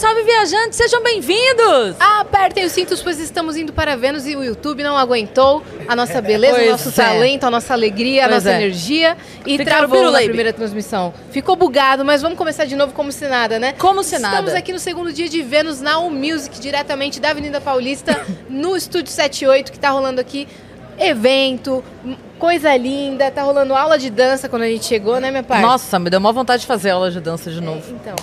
Salve, viajantes! Sejam bem-vindos! Apertem os cintos, pois estamos indo para Vênus e o YouTube não aguentou a nossa beleza, Pois o nosso é. talento, a nossa alegria, a Pois nossa é. energia e Ficaram travou na primeira transmissão. Ficou bugado, mas vamos começar de novo como se nada, né? Como se Estamos nada. aqui no segundo dia de Vênus na U Music, diretamente da Avenida Paulista, no Estúdio 78, que tá rolando aqui evento, coisa linda, tá rolando aula de dança quando a gente chegou, né, minha parte? Nossa, me deu uma vontade de fazer aula de dança de novo. Então,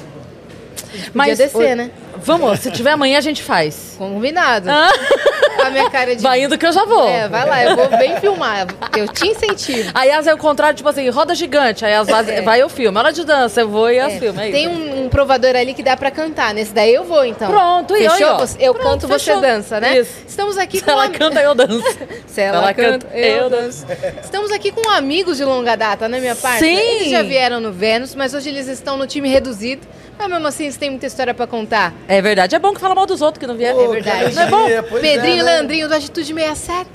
Mas descer, oi- né? Vamos, se tiver amanhã a gente faz. combinado. Ah, A minha cara de... vai indo que eu já vou. É, vai lá, eu vou bem filmar. Eu te incentivo. Aí as é o contrário, tipo assim, roda gigante. Aí as vai, vai eu filme. Hora de dança, eu vou e as É. É Tem um, um provador ali que dá pra cantar. Nesse daí eu vou, então. Pronto, e Fechou? Você- Eu Pronto, canto, você fechou. dança, né? Isso. Estamos aqui Se com... ela am- canta, eu danço. Se ela, ela canta, canta, eu eu danço. Estamos aqui com amigos de longa data, né, minha parte? Sim. Eles já vieram no Vênus, mas hoje eles estão no time reduzido. Mas mesmo assim, eles têm muita história pra contar. É verdade, é bom que fala mal dos outros que não vieram. É verdade. Não é bom? alegria, pois Pedrinho é, e né? Leandrinho do Atitude 67.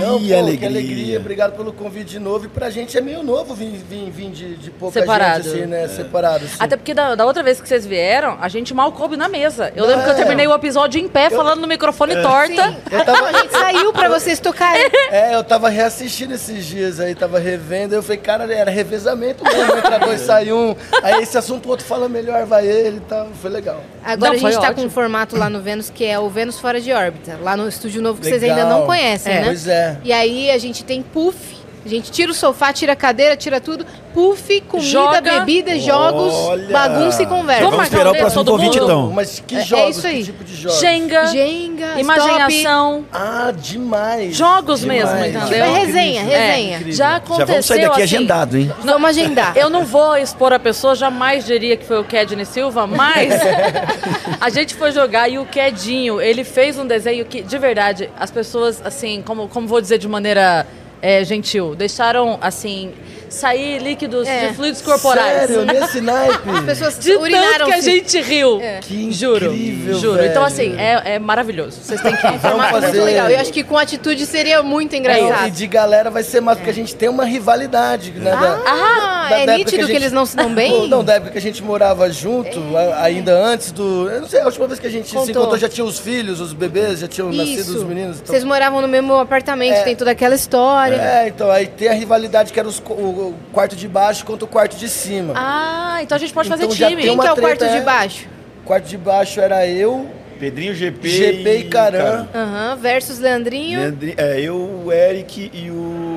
Não, Que pô, alegria. que alegria. Obrigado pelo convite de novo. E pra gente é meio novo vir, vir, vir de, de pouca Separado. gente, assim, né? Separado. assim. Até porque da, da outra vez que vocês vieram, a gente mal coube na mesa. Eu lembro que eu É. terminei o episódio em pé, falando no microfone torta. Eu tava, A gente saiu pra vocês tocarem. é, eu tava reassistindo esses dias aí, tava revendo. Eu falei, cara, era revezamento mesmo. Entra dois, sai um. Aí esse assunto o outro fala melhor, vai ele e tal. Foi legal. Agora Não, a gente tá ótimo. com um formato lá no Vênus que é o Vênus Fora de Órbita, lá no estúdio novo que vocês Legal. ainda não conhecem, É. né? Pois é. E aí a gente tem puff, a gente tira o sofá, tira a cadeira, tira tudo, puff, comida, Joga. bebida, jogos, Olha. bagunça e conversa. Vamos esperar o próximo todo convite, mundo? então. Mas que É- é jogos? isso aí. Que tipo de jogos? Jenga, Jenga, imaginação, Ah, demais. jogos Demais. mesmo, Tipo, entendeu? é resenha, resenha. Incrível. Já Já aconteceu vamos sair daqui assim, agendado, hein? stop. Vamos agendar. Eu não vou expor a pessoa, jamais diria que foi o Kedney Silva, mas a gente foi jogar e o Kedinho, ele fez um desenho que, de verdade, as pessoas, assim, como, como vou dizer de maneira é, gentil, deixaram, assim, sair líquidos É. de fluidos corporais. Sério, nesse naipe. As pessoas De tanto urinaram que a gente riu. É. Que Juro, incrível, juro. velho. Então, assim, é, é maravilhoso. Vocês têm que ir. Formato muito fazer- legal. Eu acho que com atitude seria muito engraçado. E de galera vai ser massa, porque a gente tem uma rivalidade, né? da- Ah, da- é da nítido que, gente- eles não se dão bem? Não, da época que a gente morava junto, a- ainda antes do. Eu não sei, a última vez que a gente se Contou. encontrou já tinha os filhos, os bebês, já tinham nascido Isso. os meninos. Então... Vocês moravam no mesmo apartamento, É. tem toda aquela história. É, então, aí tem a rivalidade que era os o, quarto de baixo contra o quarto de cima. Ah, então a gente pode fazer Então já time. tem Quem uma que é o treta, quarto de é. baixo? O quarto de baixo era eu, Pedrinho, GP, GP e Caran. Aham, versus Leandrinho Leandri- É, eu, o Eric e o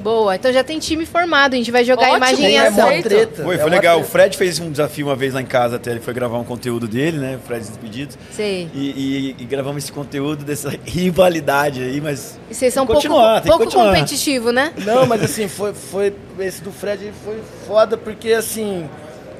Boa, então já tem time formado, a gente vai jogar a Ótimo, imagem em é é ação. Aceito. treta. Foi, é foi uma legal. O. Fred fez um desafio uma vez lá em casa, até ele foi gravar um conteúdo dele, né? O Fred Despedidos. Sei. E, e- e gravamos esse conteúdo dessa rivalidade aí, mas. E vocês são pouco, pouco competitivo, né? Não, mas assim, foi, foi. Esse do Fred foi foda porque assim.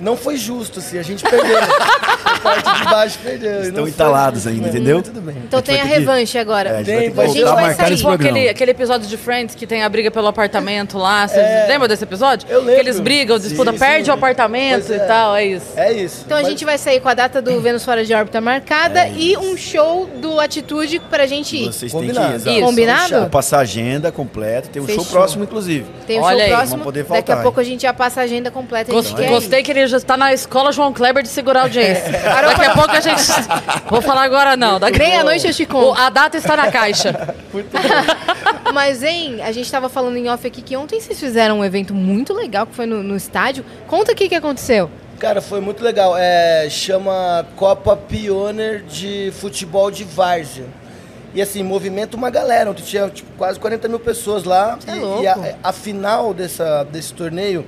Não foi justo, assim, a gente perdeu. o quarto de baixo perdeu. Estão entalados justo, ainda, entendeu? Tudo bem. Então A gente tem a ter que- revanche agora. É, a gente Tem, vai A gente voltar a vai sair. Tipo aquele, aquele episódio de Friends que tem a briga pelo apartamento lá. Vocês É. lembram desse episódio? Eu lembro. Que eles brigam, disputam, Sim, perde sim. o apartamento Pois e é. tal, é isso. É isso. Então a Mas- gente vai sair com a data do Vênus Fora de Órbita marcada É e um show do Atitude pra gente ir. Vocês têm que Combinado. Isso. Combinado? Vou passar a agenda completa, tem um Fechou. show próximo, inclusive. Tem o Olha show aí, próximo. Daqui a pouco a gente já passa a agenda completa. A gente ir. gostei que ele já está na escola João Kleber de segurar a audiência. Daqui a pouco a gente. Vou falar agora não. Daqui... Meia-noite eu te conto. A data está na caixa. Mas, hein, a gente tava falando em off aqui que ontem vocês fizeram um evento muito legal que foi no, no estádio. Conta o que, aconteceu. Cara, foi muito legal. É, chama Copa Pioneer de Futebol de Várzea. E assim, movimenta uma galera. Ontem tinha tipo, quase 40 mil pessoas lá. É e louco. e a, a final dessa, desse torneio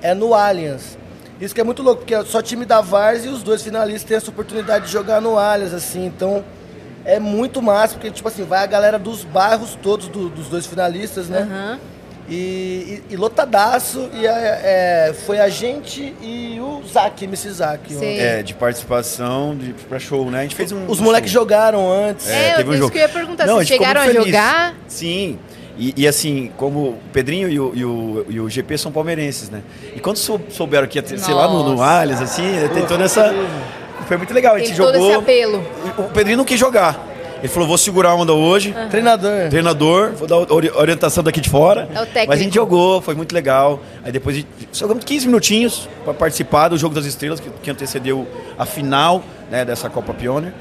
é no Allianz. Isso que é muito louco, porque é só time da Várzea e os dois finalistas têm essa oportunidade de jogar no Allianz, assim. Então, é muito massa, porque, tipo assim, vai a galera dos bairros todos do- dos dois finalistas, né? Aham. E, e- e lotadaço, e é, é, foi a gente e o Zac, MC Zac. É, de participação de, pra show, né? A gente fez um. Os um moleques jogaram antes. É, teve um isso jogo. que eu ia perguntar. Não, Vocês chegaram a jogar? Sim. E, e assim, como o Pedrinho e o, e o, e o GP são palmeirenses, né? E quando sou- souberam que ia ter, sei lá, no, no. Allianz, assim, tem toda essa. Foi muito legal. A Tem gente todo jogou. esse apelo. O Pedrinho não quis jogar. Ele falou, vou segurar a onda hoje. Treinador. Treinador, vou dar ori- orientação daqui de fora. É o técnico. Mas a gente jogou, foi muito legal. Aí depois a gente- jogamos 15 minutinhos para participar do Jogo das Estrelas, que, que antecedeu a final né, dessa Copa Pioneer.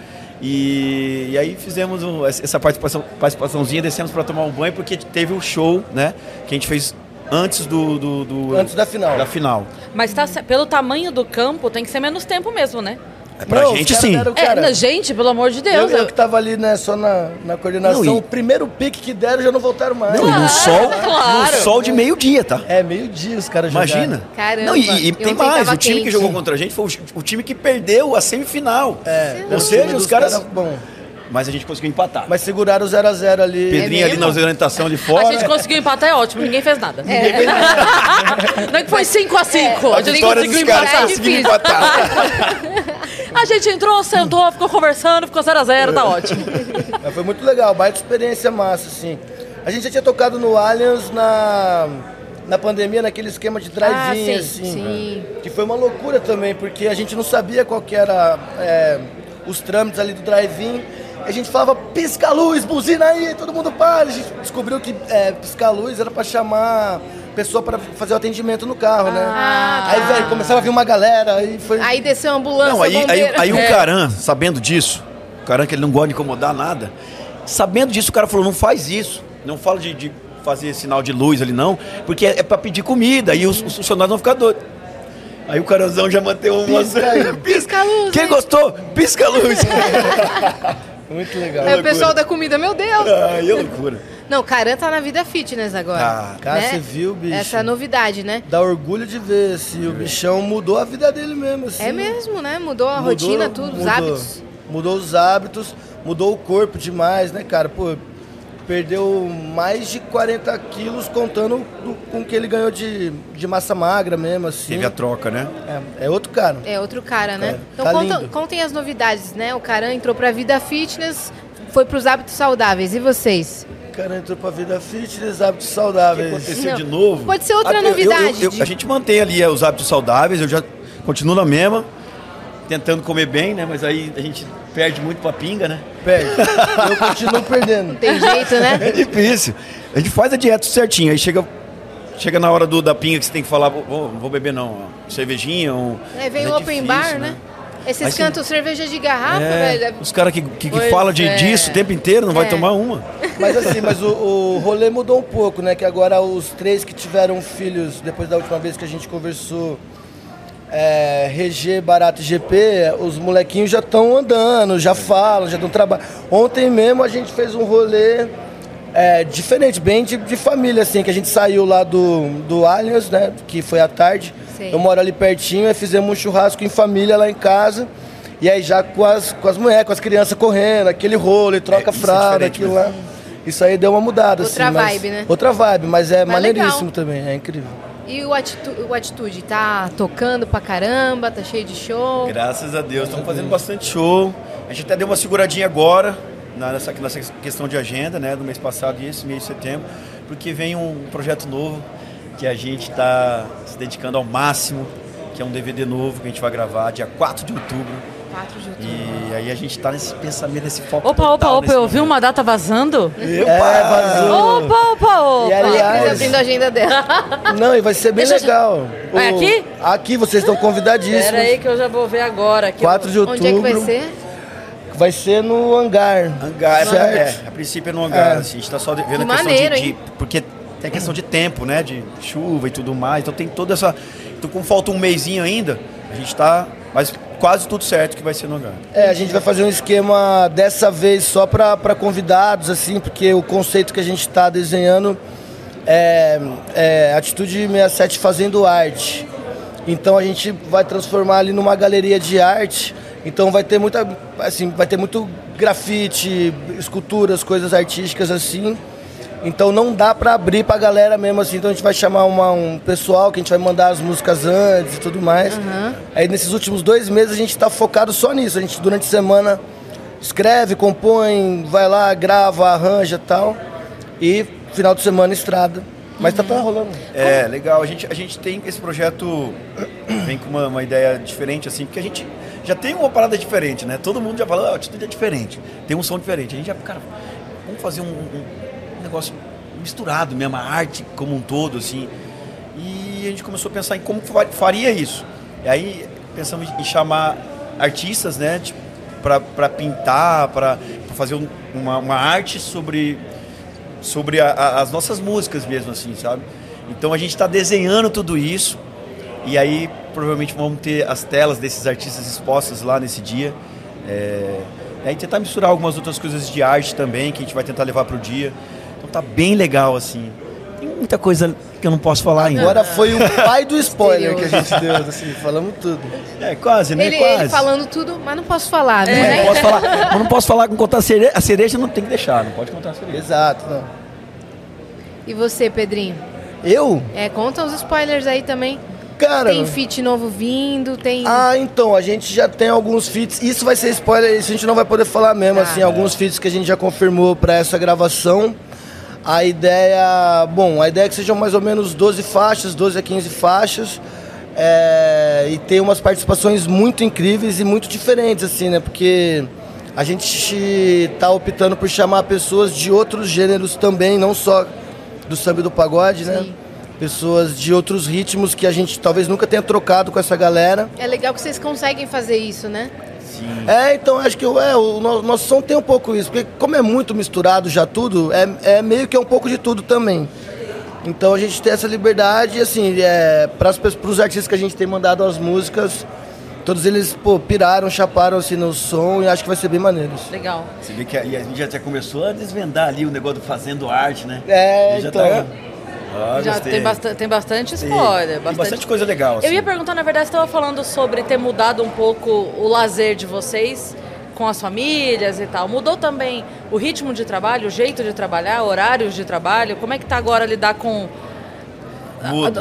E, e aí fizemos um- essa participação, participaçãozinha, descemos para tomar um banho, porque teve o show, né? Que a gente fez antes do. do- do- Antes da final. Da final. Mas tá, pelo tamanho do campo, tem que ser menos tempo mesmo, né? É pra Não, gente sim. É, não, gente, pelo amor de Eu, Deus. eu eu- que tava ali, né, só na, na coordenação, Não, e- o primeiro pique que deram já não voltaram mais. Não, e no sol, claro. no sol de meio-dia, tá? É, meio-dia os caras Imagina. jogaram. Caramba, Não, e, e tem mais. O time que quente. jogou contra a gente foi o, o time que perdeu a semifinal. É, Ou o seja, os caras. caras- bom, Mas a gente conseguiu empatar. mas seguraram o 0x0 ali. Pedrinho ali mesmo? na orientação de fora. A gente conseguiu empatar, é ótimo, ninguém fez nada. Não é que foi 5 a 5 A a gente conseguiu dos caras empatar. conseguiu difícil. empatar. A gente entrou, sentou, ficou conversando, ficou 0 a 0 tá ótimo. Mas foi muito legal, baita experiência massa, assim. A gente já tinha tocado no Allianz na, na pandemia, naquele esquema de Ah, drive-in, sim, assim. sim. Que foi uma loucura também, porque a gente não sabia qual que era é, os trâmites ali do drive-in. A gente falava, pisca a luz, buzina aí, todo mundo para. A gente descobriu que é, piscar a luz era pra chamar pessoa para fazer o atendimento no carro, né? Ah, Aí, tá. velho, começava a vir uma galera, aí foi... Aí desceu a ambulância, Não, aí, aí, aí o É. Caran, sabendo disso, o Caran que ele não gosta de incomodar nada, sabendo disso, o cara falou, não faz isso. Não fala de, de fazer sinal de luz ali, não, porque é, é pra pedir comida, aí os, os funcionários vão ficar doidos. Aí o Caranzão já manteve uma... Pisca aí. Pisca a luz, Quem hein? gostou? Pisca a luz. Muito legal. Aí o pessoal da comida, meu Deus. Ai, é loucura. Não, o Caran tá na vida fitness agora. Tá. Cara, né? você viu, bicho? Essa é novidade, né? Dá orgulho de ver se o bichão mudou a vida dele mesmo, assim. É mesmo, né? Mudou a Mudou- rotina, tudo, os mudou. hábitos. Mudou os hábitos, mudou o corpo demais, né, cara? Pô, perdeu mais de 40 quilos contando do- com o que ele ganhou de, de massa magra mesmo, assim. Teve a troca, né? É, é outro cara. É outro cara, né? É, então tá conta- contem as novidades, né? O Caran entrou pra vida fitness, foi pros hábitos saudáveis. E vocês? O cara entrou pra vida fitness, hábitos O que saudáveis. aconteceu Não, de novo? pode ser outra Ah, eu- eu- novidade eu- de- A gente mantém ali é, os hábitos saudáveis, eu já continuo na mesma, tentando comer bem, né? Mas aí a gente perde muito pra pinga, né? Perde. Eu continuo perdendo. Tem jeito, né? É difícil. A gente faz a dieta certinho, aí chega, chega na hora do, da pinga que você tem que falar, "Vou- vou, não vou beber não, ó, cervejinha. Um, É, vem mas o open difícil, bar, né? Esses Aí cantos cerveja de garrafa, É, velho. os caras que, que, que falam de, é. disso o tempo inteiro não vai É. tomar uma. Mas assim, mas o, o rolê mudou um pouco, né? Que agora os três que tiveram filhos, depois da última vez que a gente conversou, é, RG, Barato e GP, os molequinhos já estão andando, já falam, já estão trabalhando. Ontem mesmo a gente fez um rolê é, diferente, bem de, de família, assim, que a gente saiu lá do, do Allianz, né? Que foi à tarde. Sei. Eu moro ali pertinho, aí fizemos um churrasco em família lá em casa. E aí já com as, com as mulheres, com as crianças correndo, aquele rolo, e troca É, é fralda, diferente aquilo lá. Isso aí deu uma mudada, Outra assim. mas- vibe, né? Outra vibe, mas é Mas maneiríssimo legal. também, é incrível. E o, atitu o Atitude tá tocando pra caramba, tá cheio de show. Graças a Deus, estamos fazendo bastante show. A gente até deu uma seguradinha agora, na- nessa, nessa questão de agenda, né? Do mês passado e esse mês de setembro, porque vem um projeto novo que a gente está se dedicando ao máximo, que é um DVD novo que a gente vai gravar dia 4 de outubro. 4 de outubro. E aí a gente está nesse pensamento, nesse foco. Opa, opa, total opa, eu vi uma data vazando. É, vazou. Opa, opa, opa. E aliás, abrindo a agenda dela. não, e vai ser bem Deixa legal. O- aqui? Aqui, vocês estão convidadíssimos. Pera aí que eu já vou ver agora. aqui. 4 de outubro. Onde é que vai ser? Vai ser no hangar. Hangar, certo? é, a princípio é no hangar, É. assim, a gente está só vendo Que a questão maneiro, de, de-? Porque tem a questão de tempo, né? De chuva e tudo mais. Então tem toda essa. Então, como falta um mêsinho ainda, a gente está. Mas quase tudo certo que vai ser no hangar. É, a gente vai fazer um esquema dessa vez só para convidados, assim, porque o conceito que a gente está desenhando é, é Atitude 67 fazendo arte. Então a gente vai transformar ali numa galeria de arte. Então vai ter muita, assim, vai ter muito grafite, esculturas, coisas artísticas assim. Então não dá pra abrir pra galera mesmo assim. Então a gente vai chamar uma- um pessoal que a gente vai mandar as músicas antes e tudo mais. Aí nesses últimos dois meses a gente tá focado só nisso. A gente durante a semana escreve, compõe, vai lá, grava, arranja e tal. E final de semana estrada. Mas tá, tá rolando. É, legal. A gente, a gente tem esse projeto, vem com uma, uma ideia diferente, assim, porque a gente já tem uma parada diferente, né? Todo mundo já fala, ah, a atitude é diferente, tem um som diferente. A gente já, cara, vamos fazer um, um negócio misturado mesmo, a arte como um todo, assim. E a gente começou a pensar em como faria isso. E aí pensamos em chamar artistas, né, tipo, para pintar, para fazer uma, uma, arte sobre, sobre a, a, as nossas músicas mesmo, assim, sabe? Então a gente está desenhando tudo isso e aí provavelmente vamos ter as telas desses artistas expostas lá nesse dia. É, e aí tentar misturar algumas outras coisas de arte também que a gente vai tentar levar para o dia. Então tá bem legal assim. Tem muita coisa que eu não posso falar ainda. Agora foi o pai do spoiler que a gente deu, assim, falamos tudo. É, quase, né? Ele, quase. ele falando tudo, mas não posso falar, é, né? Não posso falar, mas não posso falar com contar a cereja, a cereja não tem que deixar, não pode contar a cereja. Exato, não. E você, Pedrinho? Eu? É, conta os spoilers aí também. Cara, tem feat novo vindo, tem. Ah, então, a gente já tem alguns feats. Isso vai ser spoiler, isso a gente não vai poder falar mesmo, ah, assim, é. alguns feats que a gente já confirmou para essa gravação. A ideia, bom, a ideia é que sejam mais ou menos 12 faixas, 12 a 15 faixas. É, e tem umas participações muito incríveis e muito diferentes, assim, né? Porque a gente está optando por chamar pessoas de outros gêneros também, não só do samba e do pagode, né? Sim. né? Pessoas de outros ritmos que a gente talvez nunca tenha trocado com essa galera. É legal que vocês conseguem fazer isso, né? Sim. É, então acho que é, o nosso som tem um pouco isso, porque como é muito misturado já tudo, é, é meio que é um pouco de tudo também. Então a gente tem essa liberdade e assim, é, para os artistas que a gente tem mandado as músicas, todos eles pô, piraram, chaparam assim no som e acho que vai ser bem maneiro. Legal. Você vê que a, a gente já começou a desvendar ali o negócio do fazendo arte, né? É, então. Tá... Ah, Já tem, bastante, tem bastante spoiler. Bastante... Tem bastante coisa legal. Assim. Eu ia perguntar, na verdade, você estava falando sobre ter mudado um pouco o lazer de vocês com as famílias e tal. Mudou também o ritmo de trabalho, o jeito de trabalhar, horários de trabalho? Como é que tá agora lidar com.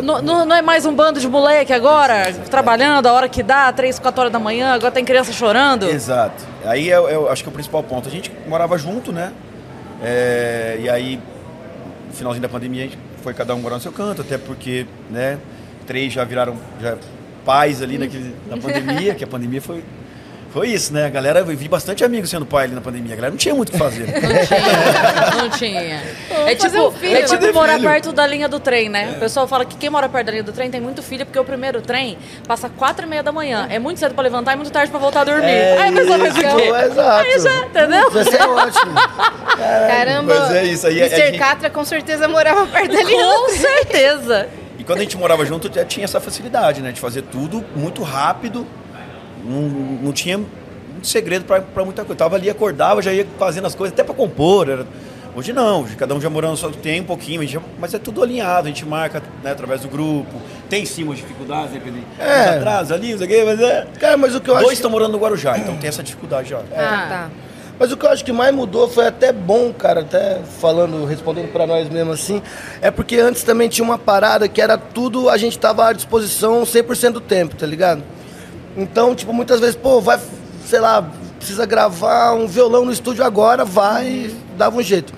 Não, não, é mais um bando de moleque agora, trabalhando a hora que dá, 3, 4 horas da manhã, agora tem criança chorando? Exato. Aí eu, é, eu é acho que é o principal ponto. A gente morava junto, né? É, e aí, no finalzinho da pandemia, a gente foi cada um morar no seu canto, até porque, né, três já viraram já pais ali naquele, na pandemia, que a pandemia foi foi isso, né? A galera, eu vi bastante amigos sendo pai ali na pandemia. A galera não tinha muito o que fazer. Não tinha, não tinha. É tipo, um filho, é tipo morar filho. perto da linha do trem, né? É. O pessoal fala que quem mora perto da linha do trem tem muito filho, porque o primeiro trem passa quatro e meia da manhã. É muito cedo pra levantar e muito tarde pra voltar a dormir. É aí a pessoa faz o quê? Exato. Aí já, entendeu? Vai ser ótimo. Caramba, Mas é isso. Aí, Mr. Gente... Catra com certeza morava perto da linha Com certeza. E quando a gente morava junto, já tinha essa facilidade, né? De fazer tudo muito rápido. Não, não tinha muito segredo para muita coisa. Eu tava ali, acordava, já ia fazendo as coisas, até para compor. Era... Hoje não, cada um já morando só tem um pouquinho, já... mas é tudo alinhado, a gente marca né, através do grupo. Tem sim umas dificuldades, né, Pedro? É. atrás ali, isso aqui, mas é. Cara, mas o que eu Dois acho. estão morando no Guarujá, então tem essa dificuldade já. É. Ah, tá. Mas o que eu acho que mais mudou foi até bom, cara, até falando, respondendo para nós mesmo assim, é porque antes também tinha uma parada que era tudo, a gente tava à disposição 100% do tempo, tá ligado? Então, tipo, muitas vezes, pô, vai, sei lá, precisa gravar um violão no estúdio agora, vai, dava um jeito.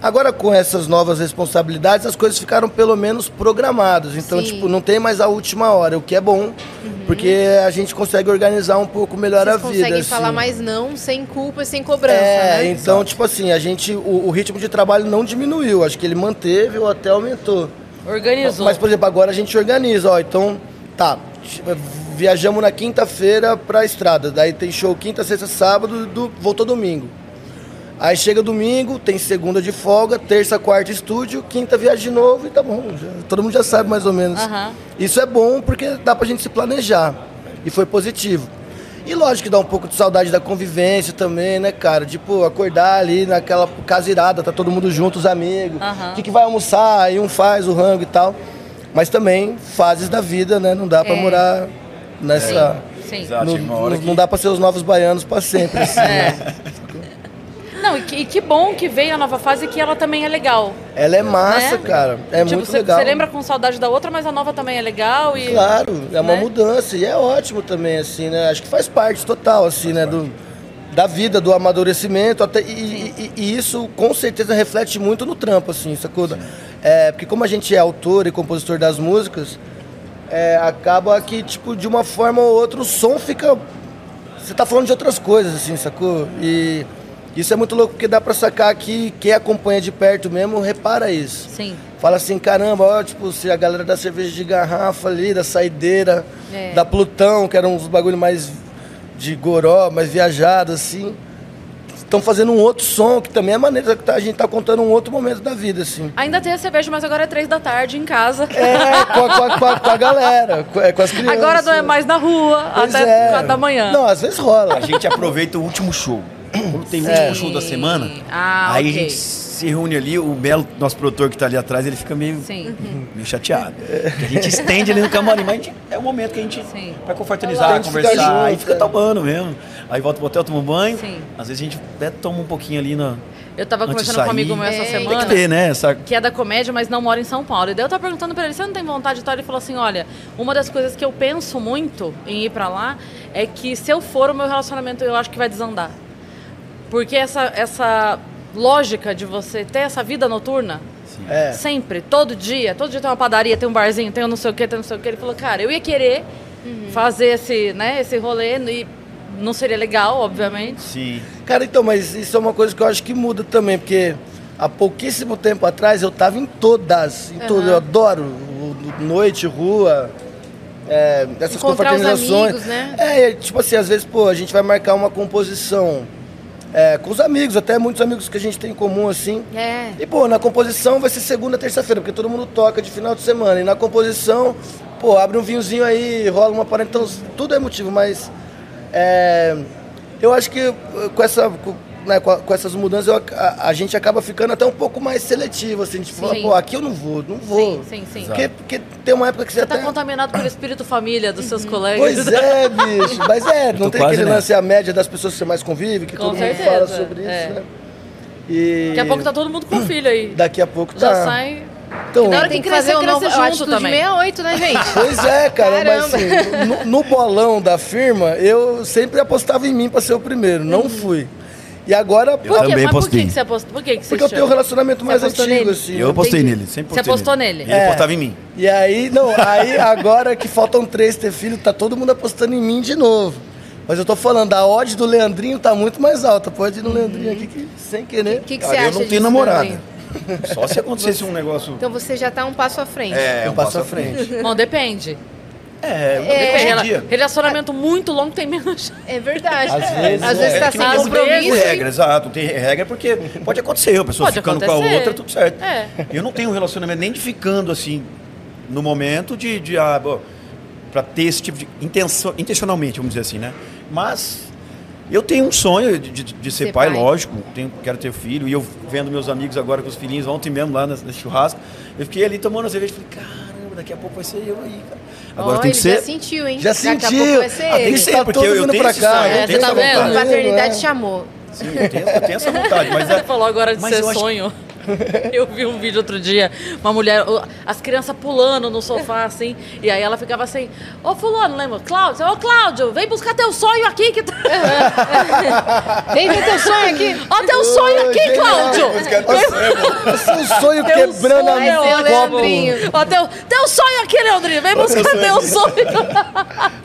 Agora, com essas novas responsabilidades, as coisas ficaram pelo menos programadas. Então, Sim. tipo, não tem mais a última hora, o que é bom, uhum. porque a gente consegue organizar um pouco melhor Vocês a vida. conseguem assim. falar mais não, sem culpa e sem cobrança, é, né? então, tipo assim, a gente, o, o, ritmo de trabalho não diminuiu, acho que ele manteve ou até aumentou. Organizou. Mas, por exemplo, agora a gente organiza, ó, então, tá, viajamos na quinta-feira pra estrada. Daí tem show quinta, sexta, sábado, do, voltou domingo. Aí chega domingo, tem segunda de folga, terça, quarta estúdio, quinta viagem de novo e tá bom. Já, todo mundo já sabe mais ou menos. Uhum. Isso é bom porque dá pra gente se planejar. E foi positivo. E lógico que dá um pouco de saudade da convivência também, né, cara? Tipo, acordar ali naquela casa irada, tá todo mundo junto, os amigos. O uhum. que, que vai almoçar? Aí um faz o rango e tal. Mas também fases da vida, né? Não dá pra é. morar nessa. Sim. Sim. Não, não, não, dá para ser os novos baianos para sempre. Assim, é. né? Não, e que, e que, bom que veio a nova fase e que ela também é legal. Ela é massa, né? cara. É tipo, muito cê, legal. Você lembra com saudade da outra, mas a nova também é legal e. Claro, é uma né? mudança. E é ótimo também, assim, né? Acho que faz parte total, assim, né? Do, da vida, do amadurecimento. Até, e, e, e, isso com certeza reflete muito no trampo, assim, sacou? É, porque como a gente é autor e compositor das músicas é, acaba que, tipo, de uma forma ou outra, o som fica você tá falando de outras coisas, assim, sacou? E isso é muito louco, porque dá pra sacar que quem acompanha de perto mesmo repara isso. Sim. Fala assim, caramba, ó, tipo, se a galera da cerveja de garrafa ali, da saideira, É. da Plutão, que eram uns bagulho mais de goró, mais viajado, assim. Estão fazendo um outro som, que também é maneiro, que tá- a gente tá contando um outro momento da vida, assim. Ainda tem a cerveja, mas agora é três da tarde em casa. É, com a, com a- com a- com a galera, com, é, com as crianças. Agora não é mais na rua, Pois até é. quatro da manhã. Não, às vezes rola. A gente aproveita o último show. Quando tem o É. último show da semana, Ah, aí ok. a gente se reúne ali, o Belo, nosso produtor que tá ali atrás, ele fica meio, meio chateado. Porque a gente estende ali no camarim, mas a gente- é o momento que a gente Sim. vai confraternizar, ficar conversar, aí fica é. tomando mesmo. Aí volta pro hotel, toma um banho. Sim. Às vezes a gente até toma um pouquinho ali na. Eu tava Antes de conversando com um amigo meu essa É, Tem semana. que ter, né? Essa... que é da comédia, mas não mora em São Paulo. E daí eu tava perguntando pra ele, você não tem vontade de tal? Ele falou assim, olha, uma das coisas que eu penso muito em ir pra lá é que se eu for, o meu relacionamento eu acho que vai desandar. Porque essa, essa lógica de você ter essa vida noturna, É. sempre, todo dia, todo dia tem uma padaria, tem um barzinho, tem um não sei o que, tem não sei o que. Ele falou, cara, eu ia querer fazer esse, né, esse rolê e não seria legal, obviamente. Sim. Cara, então, mas isso é uma coisa que eu acho que muda também, porque há pouquíssimo tempo atrás eu tava em todas, em todas. Eu adoro noite, rua, é, essas Encontrar os confraternizações. amigos, né? É, tipo assim, às vezes, pô, a gente vai marcar uma composição é, com os amigos, até muitos amigos que a gente tem em comum, assim. É. E, pô, na composição vai ser segunda, terça-feira, porque todo mundo toca de final de semana. E na composição, pô, abre um vinhozinho aí, rola uma parada. Então, tudo é motivo, mas. é, eu acho que eh, com, essa, com, né, com, a- com essas mudanças, eu a, a gente acaba ficando até um pouco mais seletivo, assim, tipo, falar, Sim. pô, aqui eu não vou, não vou. Sim, sim, sim. Porque, porque tem uma época que você, Você tá até. contaminado pelo espírito família dos seus colegas. Pois é, bicho. Mas é, não tem aquele nessa. lance, a média das pessoas que você mais convive, que Com todo mundo certeza, fala sobre isso, é. né? E Daqui a pouco tá todo mundo com filho aí. Daqui a pouco Já tá. sai. Então, hora Tem que que fazer o crescer, novo crescer junto também. 68, né, gente? Pois é, cara, mas Caramba. assim, no, no bolão da firma, eu sempre apostava em mim pra ser o primeiro, não fui. E agora, Eu Por quê? também Mas por postei. que, que você apostou? Por que, que você porque eu tenho um relacionamento mais antigo, nele? assim. Eu apostei nele, sempre Você postei apostou nele? Ele É. apostava em mim. E aí, não, aí agora que faltam três ter filho, tá todo mundo apostando em mim de novo. Mas eu tô falando, a odd do Leandrinho tá muito mais alta. Pode ir no Leandrinho aqui, que, sem querer. O que, que Cara, você eu acha não tenho namorada. Leandrinho? Só se acontecesse um negócio. Então você já tá um passo à frente. É, eu um passo à frente. Bom, depende. É, É. dia. Relacionamento muito longo tem menos. É verdade. Às vezes, Às é. vezes tá É que sem não tem compromisso. vezes- regra, exato. Tem regra porque pode acontecer, a pessoa Pode ficando com a acontecer. outra, tudo certo. É. Eu não tenho um relacionamento nem de ficando assim, no momento de, de ah, bom, pra ter esse tipo de. Intenção, intencionalmente, vamos dizer assim, né? Mas eu tenho um sonho de, de- de ser, Ser pai, pai. lógico. Tenho, quero ter filho. E eu vendo meus amigos agora com os filhinhos ontem mesmo lá nesse nesse churrasco. Eu fiquei ali tomando a cerveja e falei, caramba, daqui a pouco vai ser eu aí, cara. Agora Ó, tem que ele ser. já sentiu, hein? Já Daqui a sentiu. pouco vai ser Ah, tem ele. que ser, Tá porque eu, eu tenho pra cá, sonho, é, eu você tenho tá essa vendo? A vontade. paternidade É. chamou. Sim, eu tenho, eu tenho essa vontade, mas é. Você falou agora de ser eu acho- sonho. Eu vi um vídeo outro dia, uma mulher, as crianças pulando no sofá, assim, e aí ela ficava assim, ô fulano, lembra? Cláudio, ô Cláudio, vem buscar teu sonho aqui que tá... Vem ver teu sonho aqui. Ó teu sonho aqui. Cláudio! Um sonho quebrando a. Leandrinho. Ó, teu, teu sonho aqui, Leandrinho, vem buscar teu sonho.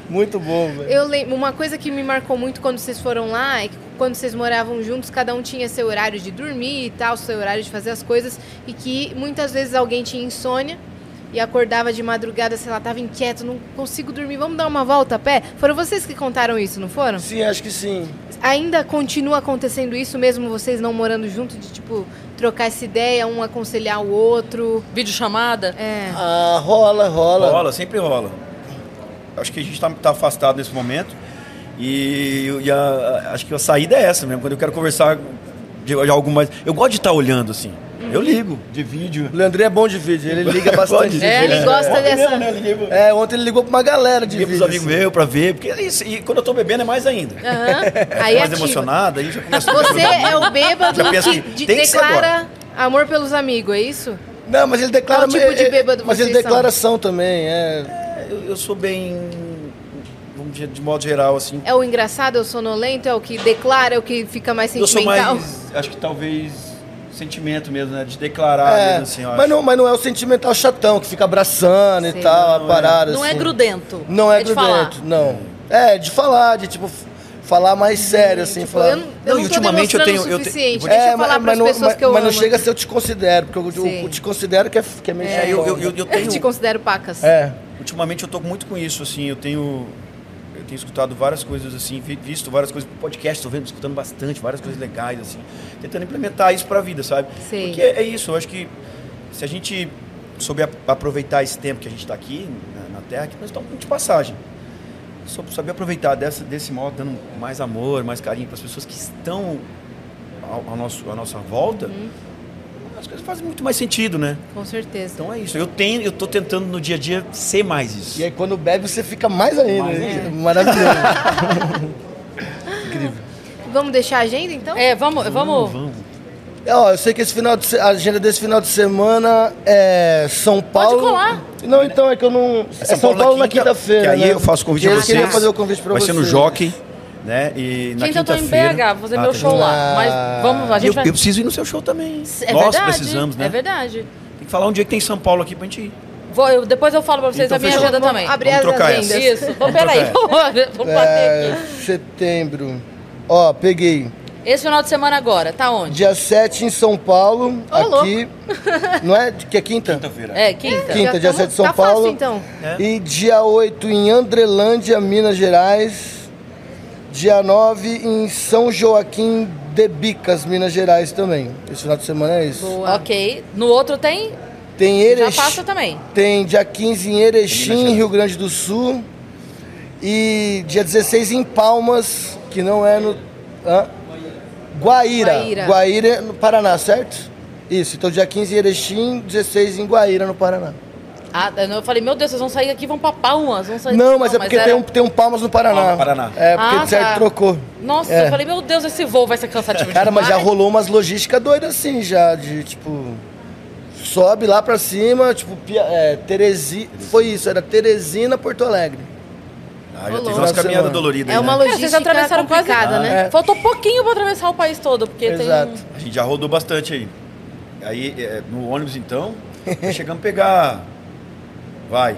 Muito bom, velho. Eu lembro, uma coisa que me marcou muito quando vocês foram lá é que quando vocês moravam juntos, cada um tinha seu horário de dormir e tal, seu horário de fazer as coisas, e que muitas vezes alguém tinha insônia e acordava de madrugada, sei lá, tava inquieto, não consigo dormir, vamos dar uma volta a pé? Foram vocês que contaram isso, não foram? Sim, acho que sim. Ainda continua acontecendo isso, mesmo vocês não morando junto, de tipo, trocar essa ideia, um aconselhar o outro. Vídeo chamada. É. Ah, rola, rola. Rola, sempre rola. Acho que a gente está afastado nesse momento. E, e a- acho que a saída é essa mesmo. Quando eu quero conversar de, de algo mais. Eu gosto de estar olhando assim. Eu ligo de vídeo. O Leandrinho é bom de vídeo, ele liga bastante. É, ele gosta Ontem dessa. mesmo, né, liguei pro- É, ontem ele ligou pra uma galera de Liguei pros vídeo. amigos assim. meus pra ver. Porque é isso. E quando eu tô bebendo é mais ainda. Fico Aí mais ativa. emocionado, aí já começa a Você é o bêbado Já penso que que de- tem que declara amor pelos amigos, é isso? Não, mas ele declara... Qual tipo de é, é, bêbado Mas ele declaração também, é... Eu, eu sou bem. De modo geral, assim. É o engraçado, é o sonolento, é o que declara, é o que fica mais Eu sou sentimental? mais. Acho que talvez. Sentimento mesmo, né? De declarar é, mesmo, assim, mas, não, mas não é o sentimental chatão, que fica abraçando Sei. e tal, Não, a parada Não é assim. grudento. Não é, de grudento, não. É, de falar, de tipo, falar mais sério, assim, Tipo, falar. eu não, eu Não, não tô ultimamente eu tenho- o eu te- eu Deixa É, eu falar mas, não, pessoas mas, que eu mas não amo. chega a ser eu te considero, porque eu, eu- te considero que é, que é meio É, eu, eu, eu, eu Eu tenho. te considero pacas. É. Ultimamente eu tô muito com isso, assim, eu tenho. Eu tenho escutado várias coisas assim, vi- visto várias coisas, podcast, tô vendo, escutando bastante, várias coisas legais, assim, tentando implementar isso pra vida, sabe? Sei. Porque é isso, eu acho que se a gente souber ap- aproveitar esse tempo que a gente está aqui na, na Terra, que nós estamos de passagem. Saber aproveitar dessa, desse modo, dando mais amor, mais carinho para as pessoas que estão ao, ao nosso, à nossa volta, Uhum. As coisas fazem muito mais sentido, né? Com certeza. Então é isso. Eu tenho, eu tô tentando no dia a dia ser mais isso. E aí quando bebe você fica mais ainda. Mais ainda. Maravilhoso. Vamos deixar a agenda, então? É, vamos, vamos. Vamos. É, Ó, eu sei que esse final de se- a agenda desse final de semana é São Paulo. colar. Não, então é que eu não. É São, Paulo, na quinta, quinta-feira. Que aí né? eu faço convite E a eu vocês. queria fazer o convite pra Vai vocês. ser no Jockey, né? E na Quinta eu tô em quinta-feira. BH, vou fazer Ah, meu tá. show lá. Ah. Mas vamos, a gente Eu, vai. eu preciso ir no seu show também. É Nós verdade, precisamos, né? É verdade. Tem que falar um dia que tem São Paulo aqui pra gente ir. Vou, eu- depois eu falo pra vocês Então a minha fechou. agenda Vamos também. abrir Vamos as trocar agendas. essa. Isso, vamos, peraí, vamos bater É, aqui. setembro. Ó, peguei. Esse final de semana agora, tá onde? Dia 7 em São Paulo. Louco. aqui. Não é? Que é quinta? Quinta-feira. É, quinta. Quinta, Já dia tamo- 7 de São tá Paulo. fácil, então. É. E dia 8 em Andrelândia, Minas Gerais. Dia 9 em São Joaquim de Bicas, Minas Gerais também. Esse final de semana é isso. Boa. Ok. No outro tem? Tem Já Erechim. passa também. Tem dia 15 em Erechim. Rio Grande do Sul. E dia 16 em Palmas, que não é no. hã? Guaíra. Guaíra. Guaíra é no Paraná, certo? Isso, então dia 15 em Erechim, 16 em Guaíra, no Paraná. Ah, eu falei, meu Deus, vocês vão sair aqui e vão pra Palmas. Vão sair... Não, mas é porque era- tem, um, tem um Palmas no Paraná. Palmas Paraná. É, porque Ah, tá. trocou. Nossa, É. eu falei, meu Deus, esse voo vai ser cansativo Cara, mas já rolou umas logísticas doidas assim, já, de tipo. Sobe lá pra cima, tipo, é, Teresi... foi isso, era Teresina, Porto Alegre. Ah, já teve umas caminhadas doloridas É uma né? É, vocês logística atravessaram quase- complicada, né? É. Faltou pouquinho pra atravessar o país todo, porque Exato. tem... A gente já rodou bastante aí. Aí, é, no ônibus, então, chegamos a pegar, vai,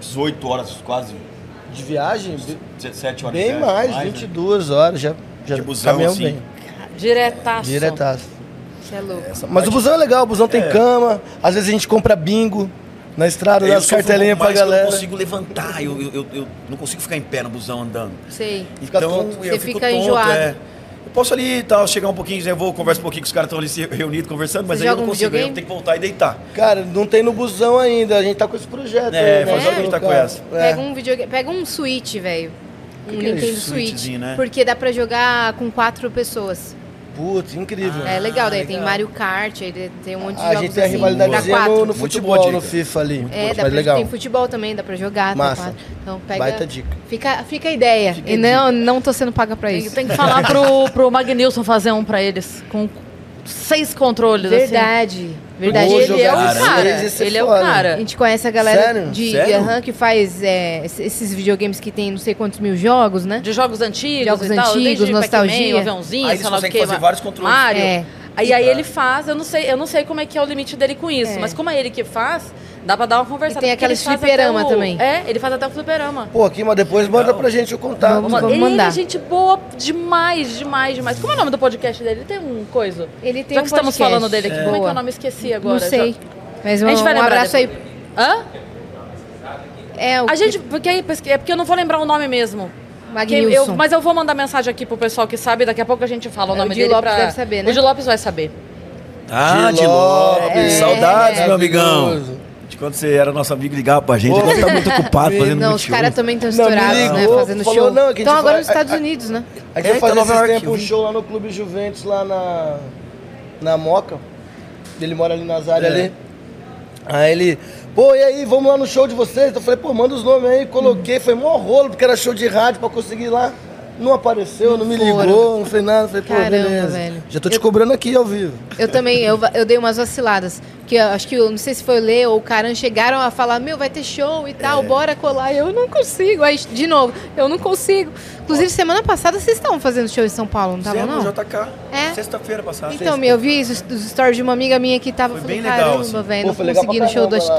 18 horas, quase, De viagem, 17 horas. bem de mais, viagem, né? 22 horas, já, já De busão, assim. bem. Diretaço. Diretaço. Você é louco. Essa Mas o parte- busão é legal, o busão tem É. cama, às vezes a gente compra bingo na estrada, Eu dá as sofro cartelinhas pra mais que Eu galera. não consigo levantar, eu, eu, eu, eu não consigo ficar em pé no busão andando. Sei. Fica então, tonto. eu Você fico fica tonto, enjoado. é. Posso ali e tal, chegar um pouquinho, eu vou, converso um pouquinho com os caras estão ali se reunidos, conversando, mas Você aí eu não consigo, aí eu tenho que voltar e deitar. Cara, não tem no busão ainda, a gente tá com esse projeto. É, aí, né? faz hora que a gente tá com essa. é. Pega um videogame, pega um Switch, velho. Um que é Nintendo? Switch. Né? Porque dá pra jogar com quatro pessoas. Putz, incrível. é legal, daí tem legal. Mario Kart, aí tem um monte de a jogos gente tem a assim, rivalidadezinha pra no, quatro. no Muito futebol, no dica. FIFA ali. É, dá Mas pra, legal. tem futebol também, dá pra jogar. Massa. Então pega. Baita dica. Fica, fica a ideia. e não, não tô sendo paga pra Tem, isso. tem que falar pro, pro Magnilson fazer um pra eles, com seis controles, assim. Verdade. Vou Ele é o cara. ser Ele é o foda. A cara. gente conhece a galera Sério? de Sério? aham, que faz é, esses videogames que tem não sei quantos mil jogos, né? De jogos antigos Jogos e tal, antigos, nostalgia. Aviãozinho, Aí eles sei lá o quê, fazer vários controles. Mario. É. Aí, aí ele faz, eu não sei, eu não sei como é que é o limite dele com isso, É. mas como é ele que faz, dá pra dar uma conversada. E tem aqueles ele fliperama o- também. É, ele faz até o fliperama. Pô, aqui, mas depois manda pra gente o contato. Vamos- ele mandar. é gente boa demais, demais, demais. Como é o nome do podcast dele? Ele tem um coisa. Ele tem Já um que estamos podcast. falando dele aqui, como é que é Boa. o nome? Esqueci agora. Não sei. Já- Mas um, A gente vai um lembrar abraço aí. depois. Hã? É, o A gente, porque, aí, é porque eu não vou lembrar o nome mesmo. Eu- mas eu vou mandar mensagem aqui pro pessoal que sabe, daqui a pouco a gente fala o É, nome o Di dele Lopes pra... deve saber, né? O Di Lopes vai saber. Ah, De de Lopes. Lopes. Saudades, É. meu amigão. De quando você era nosso amigo, ligava pra gente. Agora tá muito ocupado fazendo Não, muito os caras também estão estourados, né? Fazendo falou, show. não, Estão agora nos Estados Unidos, né? A gente fazia York, tempo um show lá no Clube Juventus, lá na, na Moca. Ele mora ali nas áreas É. ali. Aí ele, pô, e aí, vamos lá no show de vocês? Eu falei, pô, manda os nomes aí. Coloquei, foi mó rolo, porque era show de rádio pra conseguir ir lá. Não apareceu, não, me foram. ligou, não fez nada. Falei, pô, Caramba, beleza. velho. Já tô te cobrando aqui ao vivo. Eu também, eu, eu dei umas vaciladas. Que eu acho que, eu não sei se foi o Lê ou o Caran, chegaram a falar, meu, vai ter show e É. tal, bora colar. Eu não consigo. Aí, de novo, eu não consigo. Inclusive, semana passada vocês estavam fazendo show em São Paulo, não estavam, não? JK. É? Sexta-feira passada. Então, meu, eu vi os, os stories de uma amiga minha que tava Foi falei, bem legal, caramba, assim. velho, não consegui no show do caramba lá.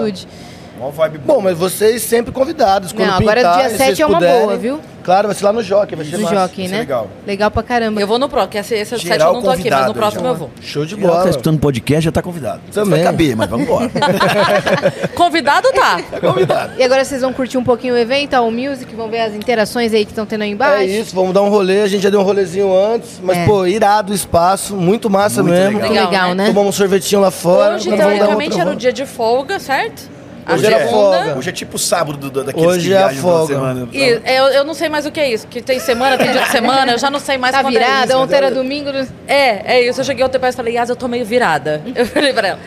Uma vibe boa. Bom, mas vocês sempre convidados. Quando Não, agora pintar, dia se 7 vocês é uma puderem. boa, viu? Claro, vai ser lá no Jockey, vai ser Do massa. Jockey, né? legal. Legal pra caramba. Eu vou no próximo, que esse, esse Geral eu não tô aqui, mas no próximo eu vou. Show de Geral bola. tá escutando podcast, já tá convidado. Também. vai caber, mas vamos embora. Convidado tá. tá convidado. E agora vocês vão curtir um pouquinho o evento, o music, vão ver as interações aí que estão tendo aí embaixo. É isso, vamos dar um rolê. A gente já deu um rolezinho antes, mas, É. pô, irado o espaço, muito massa Muito mesmo. legal. Legal, Legal, né? Tomamos um sorvetinho lá fora. Hoje, teoricamente, era o dia de folga, certo? Hoje segunda- folga. Hoje é tipo sábado do, daqueles Hoje que é a viajam folga. semana. E eu, eu não sei mais o que é isso, que tem semana, tem dia de semana, eu já não sei mais Tá quando é virada, isso. ontem era domingo. né? É, é isso. Eu cheguei ontem e falei, Yas, eu tô meio virada. Eu falei pra ela.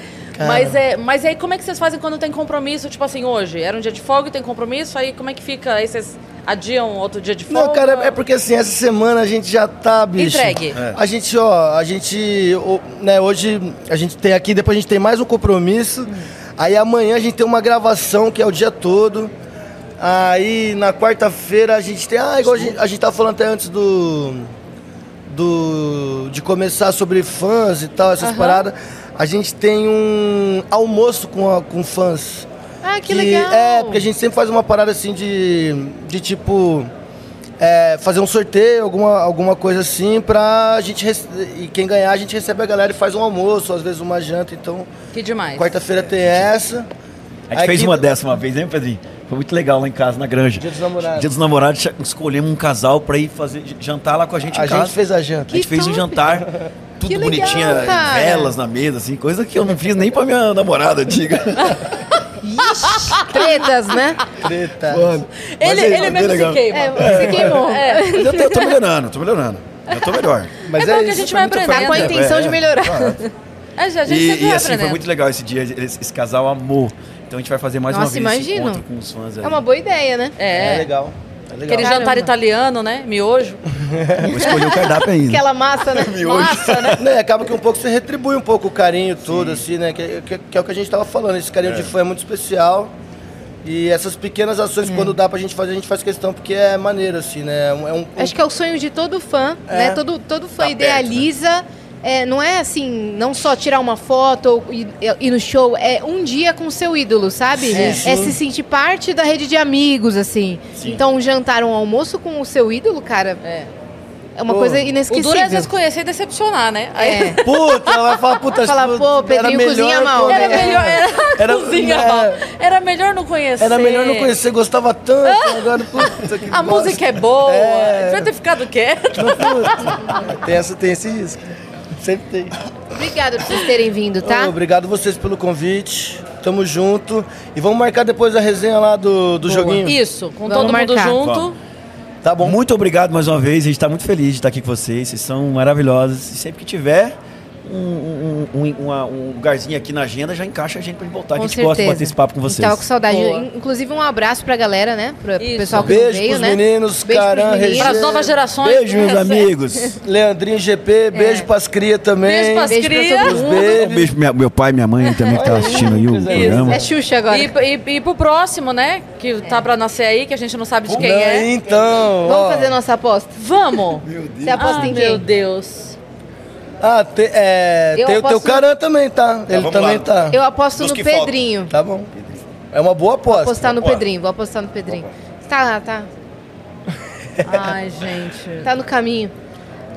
Mas, é, mas aí como é que vocês fazem quando tem compromisso? Tipo assim, hoje era um dia de folga e tem compromisso, aí como é que fica? Aí vocês adiam outro dia de folga? Não, cara, é porque assim, essa semana a gente já tá, bicho. Entregue. É. A gente, ó, a gente, né, hoje a gente tem aqui, depois a gente tem mais um compromisso. Aí amanhã a gente tem uma gravação que é o dia todo. Aí na quarta-feira a gente tem, ah, igual a gente, a gente tava falando até antes do do de começar sobre fãs e tal, essas Aham. paradas. A gente tem um almoço com, a- com fãs. Ah, que, legal. É, porque a gente sempre faz uma parada assim de, de tipo. É, fazer um sorteio, alguma, alguma coisa assim, pra gente. rece- E quem ganhar, a gente recebe a galera e faz um almoço, às vezes uma janta. Então, Que demais. quarta-feira tem essa. A gente Aí fez quinta- uma dessa uma vez, né, Pedrinho? Foi muito legal lá em casa, na granja. Dia dos namorados. Dia dos namorados, escolhemos um casal pra ir fazer, jantar lá com a gente A em casa. gente fez a janta. A gente Que fez um top. jantar, tudo Que legal, bonitinho, cara. velas na mesa, assim, coisa que eu não fiz nem pra minha namorada antiga. Tretas, né? Treta. Mano, Ele, é- ele é mesmo legal. se queima. É, você queimou. É. Mas eu, tô- eu tô melhorando, tô melhorando. Eu tô melhor. Mas É bom que a gente foi vai aprendendo. Tá com a intenção É, de é. melhorar. É, a gente E, e assim, foi aprendendo. muito legal esse dia, esse, esse casal amor. Então a gente vai fazer mais Nossa, uma vez esse imagino. encontro com os fãs aí. É uma boa ideia, né? É É. legal. É legal. Aquele Caramba. jantar italiano, né? Miojo. Vou escolher o cardápio ainda. Aquela massa, né? Massa, né? Né, acaba que um pouco você retribui um pouco o carinho todo, assim, né? Que, que- que é o que a gente tava falando. Esse carinho de fã é muito especial. E essas pequenas ações, Hum. quando dá pra gente fazer, a gente faz questão, porque é maneiro, assim, né? É um, é um- Acho que é o sonho de todo fã, É. né? Todo, todo fã Tá idealiza. É, não é assim, não só tirar uma foto ou ir, ir no show, é um dia com o seu ídolo, sabe? Sim, é, sim. é se sentir parte da rede de amigos, assim. Sim. Então, um jantar, um almoço com o seu ídolo, cara, É. é uma Pô, coisa O inesquecível. duro é às vezes conhecer e decepcionar, né? Aí- É. Puta, ela vai falar, puta, Fala, puta, pô, Pedrinho era cozinha melhor mal, Era melhor, era, Era- cozinha é. mal. Era melhor não conhecer. Era melhor não conhecer, gostava tanto, agora, puta, que A bosta. música é boa. É. Devia ter ficado quieto. Puta, tem, essa, tem esse risco. Sempre tem. Obrigada por vocês terem vindo, tá? Ô, obrigado vocês pelo convite. Tamo junto. E vamos marcar depois a resenha lá do, do joguinho. Isso, com Vamos todo mundo marcar. junto. Vamos. Tá bom? Muito obrigado mais uma vez. A gente está muito feliz de estar aqui com vocês. Vocês são maravilhosos. E sempre que tiver um, um, um, uma- um lugarzinho aqui na agenda, já encaixa a gente pra gente voltar. Com a gente gosta de certeza. bater esse papo com vocês. Tava com saudade. Boa. Inclusive, um abraço pra galera, né? Pro Isso. pessoal que Beijo veio, pros né? meninos, Beijo pros Caran, meninos. Regina. Para as novas gerações. Beijo, meus amigos. Leandrinho GP, beijo pras cria também. Beijo pras Beijo pra cria. todo mundo. Um beijo pro meu pai e minha mãe também que estão assistindo aí o Isso. programa. É Xuxa agora. E, e, e pro próximo, né? Que tá pra nascer aí, que a gente não sabe de quem Não, é. Então, Vamos ó. fazer nossa aposta. Vamos! Você aposta Ah, em meu quem? Deus. Ah, te- é, Eu tem o teu aposto- Caran também, tá? Ele vamos também lá. tá. Eu aposto Dos no. Pedrinho. Tá bom. É uma boa aposta. apostar no Bora. Pedrinho, vou apostar no Pedrinho. Tá, tá. Ai, gente. Tá no caminho.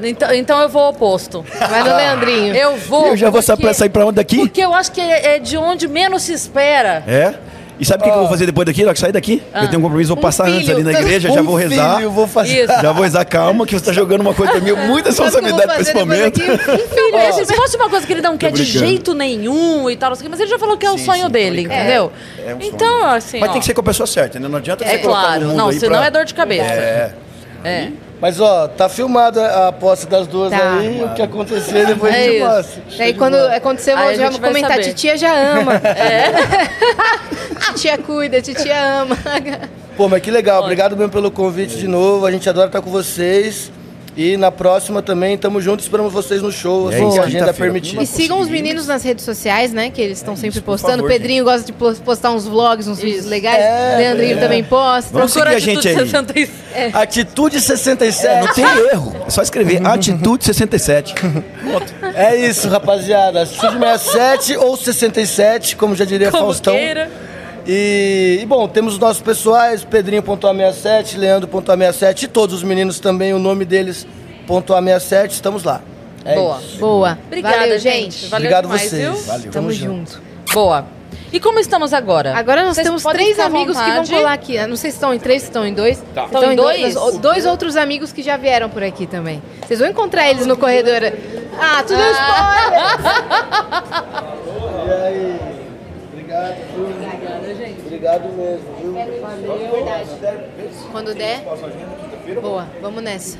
Então, então eu vou ao oposto. Vai no Leandrinho. Eu vou. Eu já vou porque- sa- sair pra onde daqui? Porque eu acho que é, é de onde menos se espera. É? E sabe o que, que eu vou fazer depois daqui? Na que sair daqui? Eu tenho um compromisso, vou Um passar antes filho. ali na igreja, já Um vou rezar. filho, vou fazer. Isso. Já vou rezar, calma, que você tá jogando uma coisa mim, muita responsabilidade pra esse momento. aqui? Filho, esse se fosse uma coisa que ele não quer de jeito nenhum e tal, mas ele já falou que é o Sim, sonho sim, dele, entendeu? É um sonho. então, assim. Mas ó, tem que ser com a pessoa certa, né? Não adianta É você colocar claro, no mundo não, senão pra- é dor de cabeça. É. É. Mas ó, tá filmada a aposta das duas Tá. aí. O que acontecer, depois É a gente mostra. De quando bola. acontecer, eu Aí vou já vai comentar. saber. Titia já ama. titia cuida, titia ama. Pô, mas que legal. Obrigado mesmo pelo convite de novo. A gente adora estar com vocês. E na próxima também, tamo junto. Esperamos vocês no show, É assim isso, que a agenda permitir. E sigam os meninos nas redes sociais, né? Que eles estão sempre por postando. favor, o Pedrinho gosta de po- postar uns vlogs, uns vídeos legais. É, Leandrinho é. também posta. Vamos Procura seguir a gente Atitude aí. 66. Atitude É, 67. não tem erro. É só escrever Atitude 67. É isso, rapaziada. Atitude 67 ou 67, como já diria Como Faustão. queira. E, e, bom, temos os nossos pessoais, Pedrinho.a67, Leandro.a67 e todos os meninos também, o nome deles, .a67, estamos lá. É Boa. isso. Boa. Obrigada, Valeu, gente. Valeu Obrigado demais, vocês. viu? Valeu. Tamo junto. Boa. E como estamos agora? Agora nós Vocês temos três amigos que vão colar aqui. Eu Não sei se estão em três, se estão em dois. Estão em dois? Dois, dois outros amigos que já vieram por aqui também. Vocês vão encontrar eles no corredor. Ah, tudo é spoiler! E aí? Obrigado. Obrigado mesmo, viu? Verdade. Quando der. Boa, vamos nessa.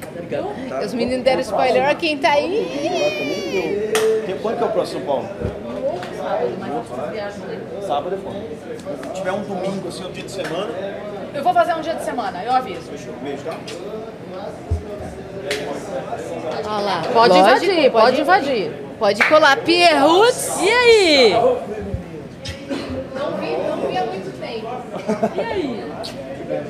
Os meninos deram spoiler. Olha quem tá aí. Quando que é o próximo Paulo? Sábado é bom. Se tiver um domingo, assim, um dia de semana, Eu vou fazer um dia de semana, eu aviso. beijo, tá? Olha lá. Pode Lógico, invadir, pode invadir. Pode colar. Pierruts. E aí? Não vi, não vi há muito tempo. E aí?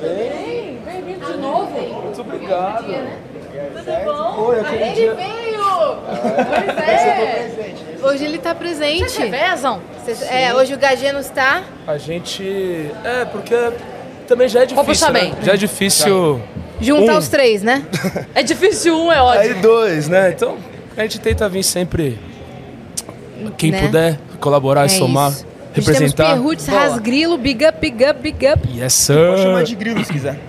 Bem, bem-vindo de novo. Muito obrigado. Tudo bom? Oi, aquele Ele dia. veio! Pois é. Hoje ele tá presente. Vocês revezam? Cês- É, hoje o Gageno está. A gente. É, porque também já é Vou difícil. Né? Já é difícil. Juntar Um. os três, né? É difícil um, é Aí ótimo. dois, né? Então a gente tenta vir sempre. Quem Né? puder colaborar, É somar, isso. Temos representar. Perrutes, Rasgrilo, Big Up, Big Up, Big Up. Yes, sir. Pode chamar de grilo se quiser.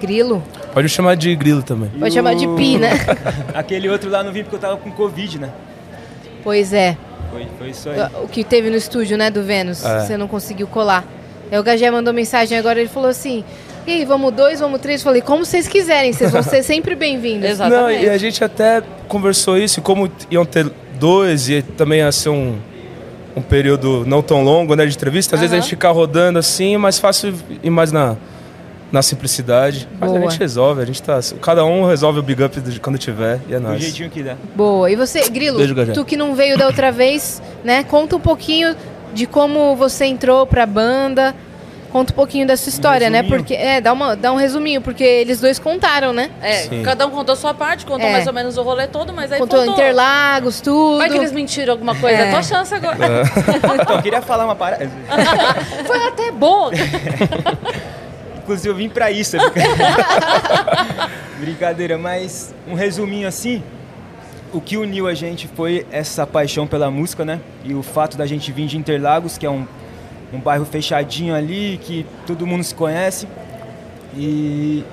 Grilo. Pode chamar de grilo também. Pode chamar de Pi, né? Aquele outro lá não vim porque eu tava com Covid, né? Pois é. Foi, foi isso aí. O que teve no estúdio, né, do Vênus. É. Você não conseguiu colar. Aí o Gagé mandou mensagem agora, ele falou assim... E aí, vamos dois, vamos três? Eu falei, como vocês quiserem, vocês vão ser sempre bem-vindos. Exato. Não, Exatamente. e a gente até conversou isso, como iam ter dois e também ia ser um, um período não tão longo né, de entrevista, às vezes a gente ficar rodando assim, é mais fácil ir mais na, na simplicidade. Mas Boa. a gente resolve, a gente tá. Cada um resolve o big up de- quando tiver, e é Do nóis. jeitinho que dá. Boa. E você, Grilo, Beijo, tu que não veio da outra vez, né? Conta um pouquinho de como você entrou pra banda. Conta um pouquinho da sua história, né? resuminho? Porque é, dá uma dá um resuminho, porque eles dois contaram, né? É, Sim. cada um contou a sua parte, contou É. mais ou menos o rolê todo, mas aí Contou faltou. Interlagos, tudo. Vai que eles mentiram alguma coisa, É. é tua chance agora. Então, eu queria falar uma parada. Foi até boa. Inclusive, eu vim pra isso. né? Brincadeira, mas um resuminho assim. O que uniu a gente foi essa paixão pela música, né? E o fato da gente vir de Interlagos, que é um, um bairro fechadinho ali, que todo mundo se conhece. E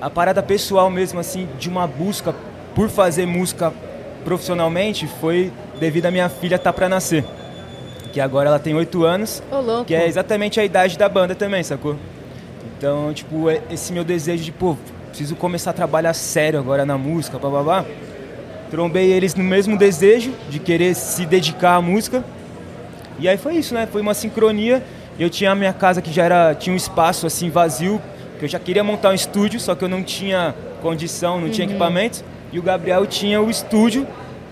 a parada pessoal mesmo, assim, de uma busca por fazer música profissionalmente foi devido à minha filha estar pra nascer. Que agora ela tem oito anos. Que é exatamente a idade da banda também, sacou? Então, tipo, é- esse meu desejo de, pô, preciso começar a trabalhar sério agora na música, babá. Trombei eles no mesmo desejo de querer se dedicar à música. E aí foi isso, né? Foi uma sincronia. Eu tinha a minha casa que já era tinha um espaço assim vazio, que eu já queria montar um estúdio, só que eu não tinha condição, não tinha equipamento. E o Gabriel tinha o estúdio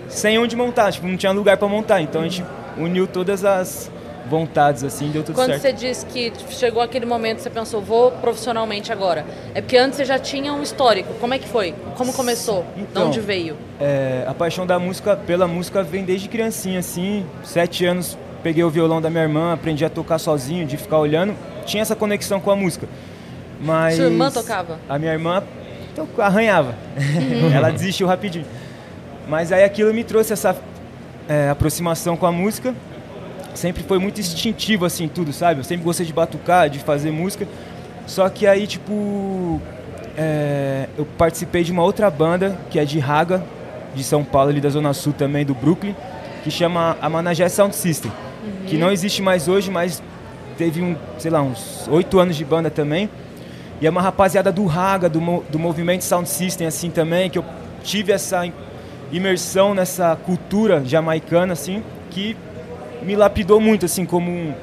sem onde montar, tipo, não tinha lugar para montar. Então a gente uniu todas as vontades assim, deu tudo Quando certo. você disse que chegou aquele momento, você pensou, vou profissionalmente agora. É porque antes você já tinha um histórico. Como é que foi? Como começou? de Então, onde veio? É, a paixão da música, pela música, vem desde criancinha, assim. Sete anos, peguei o violão da minha irmã, aprendi a tocar sozinho, de ficar olhando. Tinha essa conexão com a música. Mas... Sua irmã tocava? A minha irmã arranhava. Ela desistiu rapidinho. Mas aí aquilo me trouxe essa é, aproximação com a música. Sempre foi muito instintivo, assim, tudo, sabe? Eu sempre gostei de batucar, de fazer música. Só que aí, tipo, é, eu participei de uma outra banda, que é de Raga, de São Paulo, ali da Zona Sul também, do Brooklyn, que chama a Managé Sound System. Que não existe mais hoje, mas teve, um, sei lá, uns oito anos de banda também. E é uma rapaziada do Raga, do, do movimento Sound System, assim, também, que eu tive essa imersão nessa cultura jamaicana, assim, que me lapidou muito, assim, como um,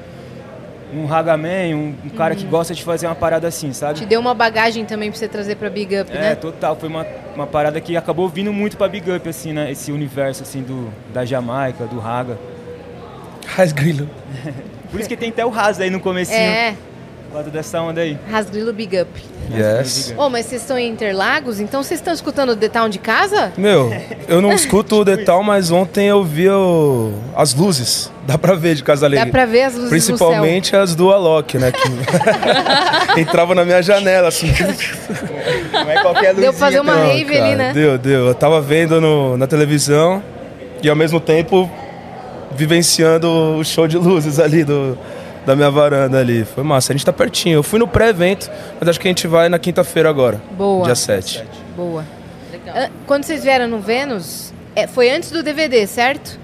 um Ragaman, um, um cara que gosta de fazer uma parada assim, sabe? Te deu uma bagagem também pra você trazer pra Big Up, É, né? total. Foi uma, uma parada que acabou vindo muito pra Big Up, assim, né? Esse universo, assim, do, da Jamaica, do Raga. Rasgrilo. Por isso que tem até o Raz aí no comecinho. É. Lado dessa onda aí. Rasgrilo Big Up. Yes. Ô, mas vocês estão em Interlagos, então vocês estão escutando o The Town de casa? Meu, eu não escuto o detal, mas ontem eu vi o- as luzes. Dá pra ver de Casa Alegre. Dá pra ver as luzes Principalmente as do Alok, né? Que entrava na minha janela, assim. Não é qualquer céu. Deu pra fazer uma Não, rave ali, né? Deu, deu. Eu tava vendo no- na televisão e ao mesmo tempo vivenciando o show de luzes ali do, da minha varanda ali. Foi massa. A gente tá pertinho. Eu fui no pré-evento, mas acho que a gente vai na quinta-feira agora. Boa. Dia 7. Boa. Legal. Ah, Quando vocês vieram no Vênus, é, foi antes do DVD, certo?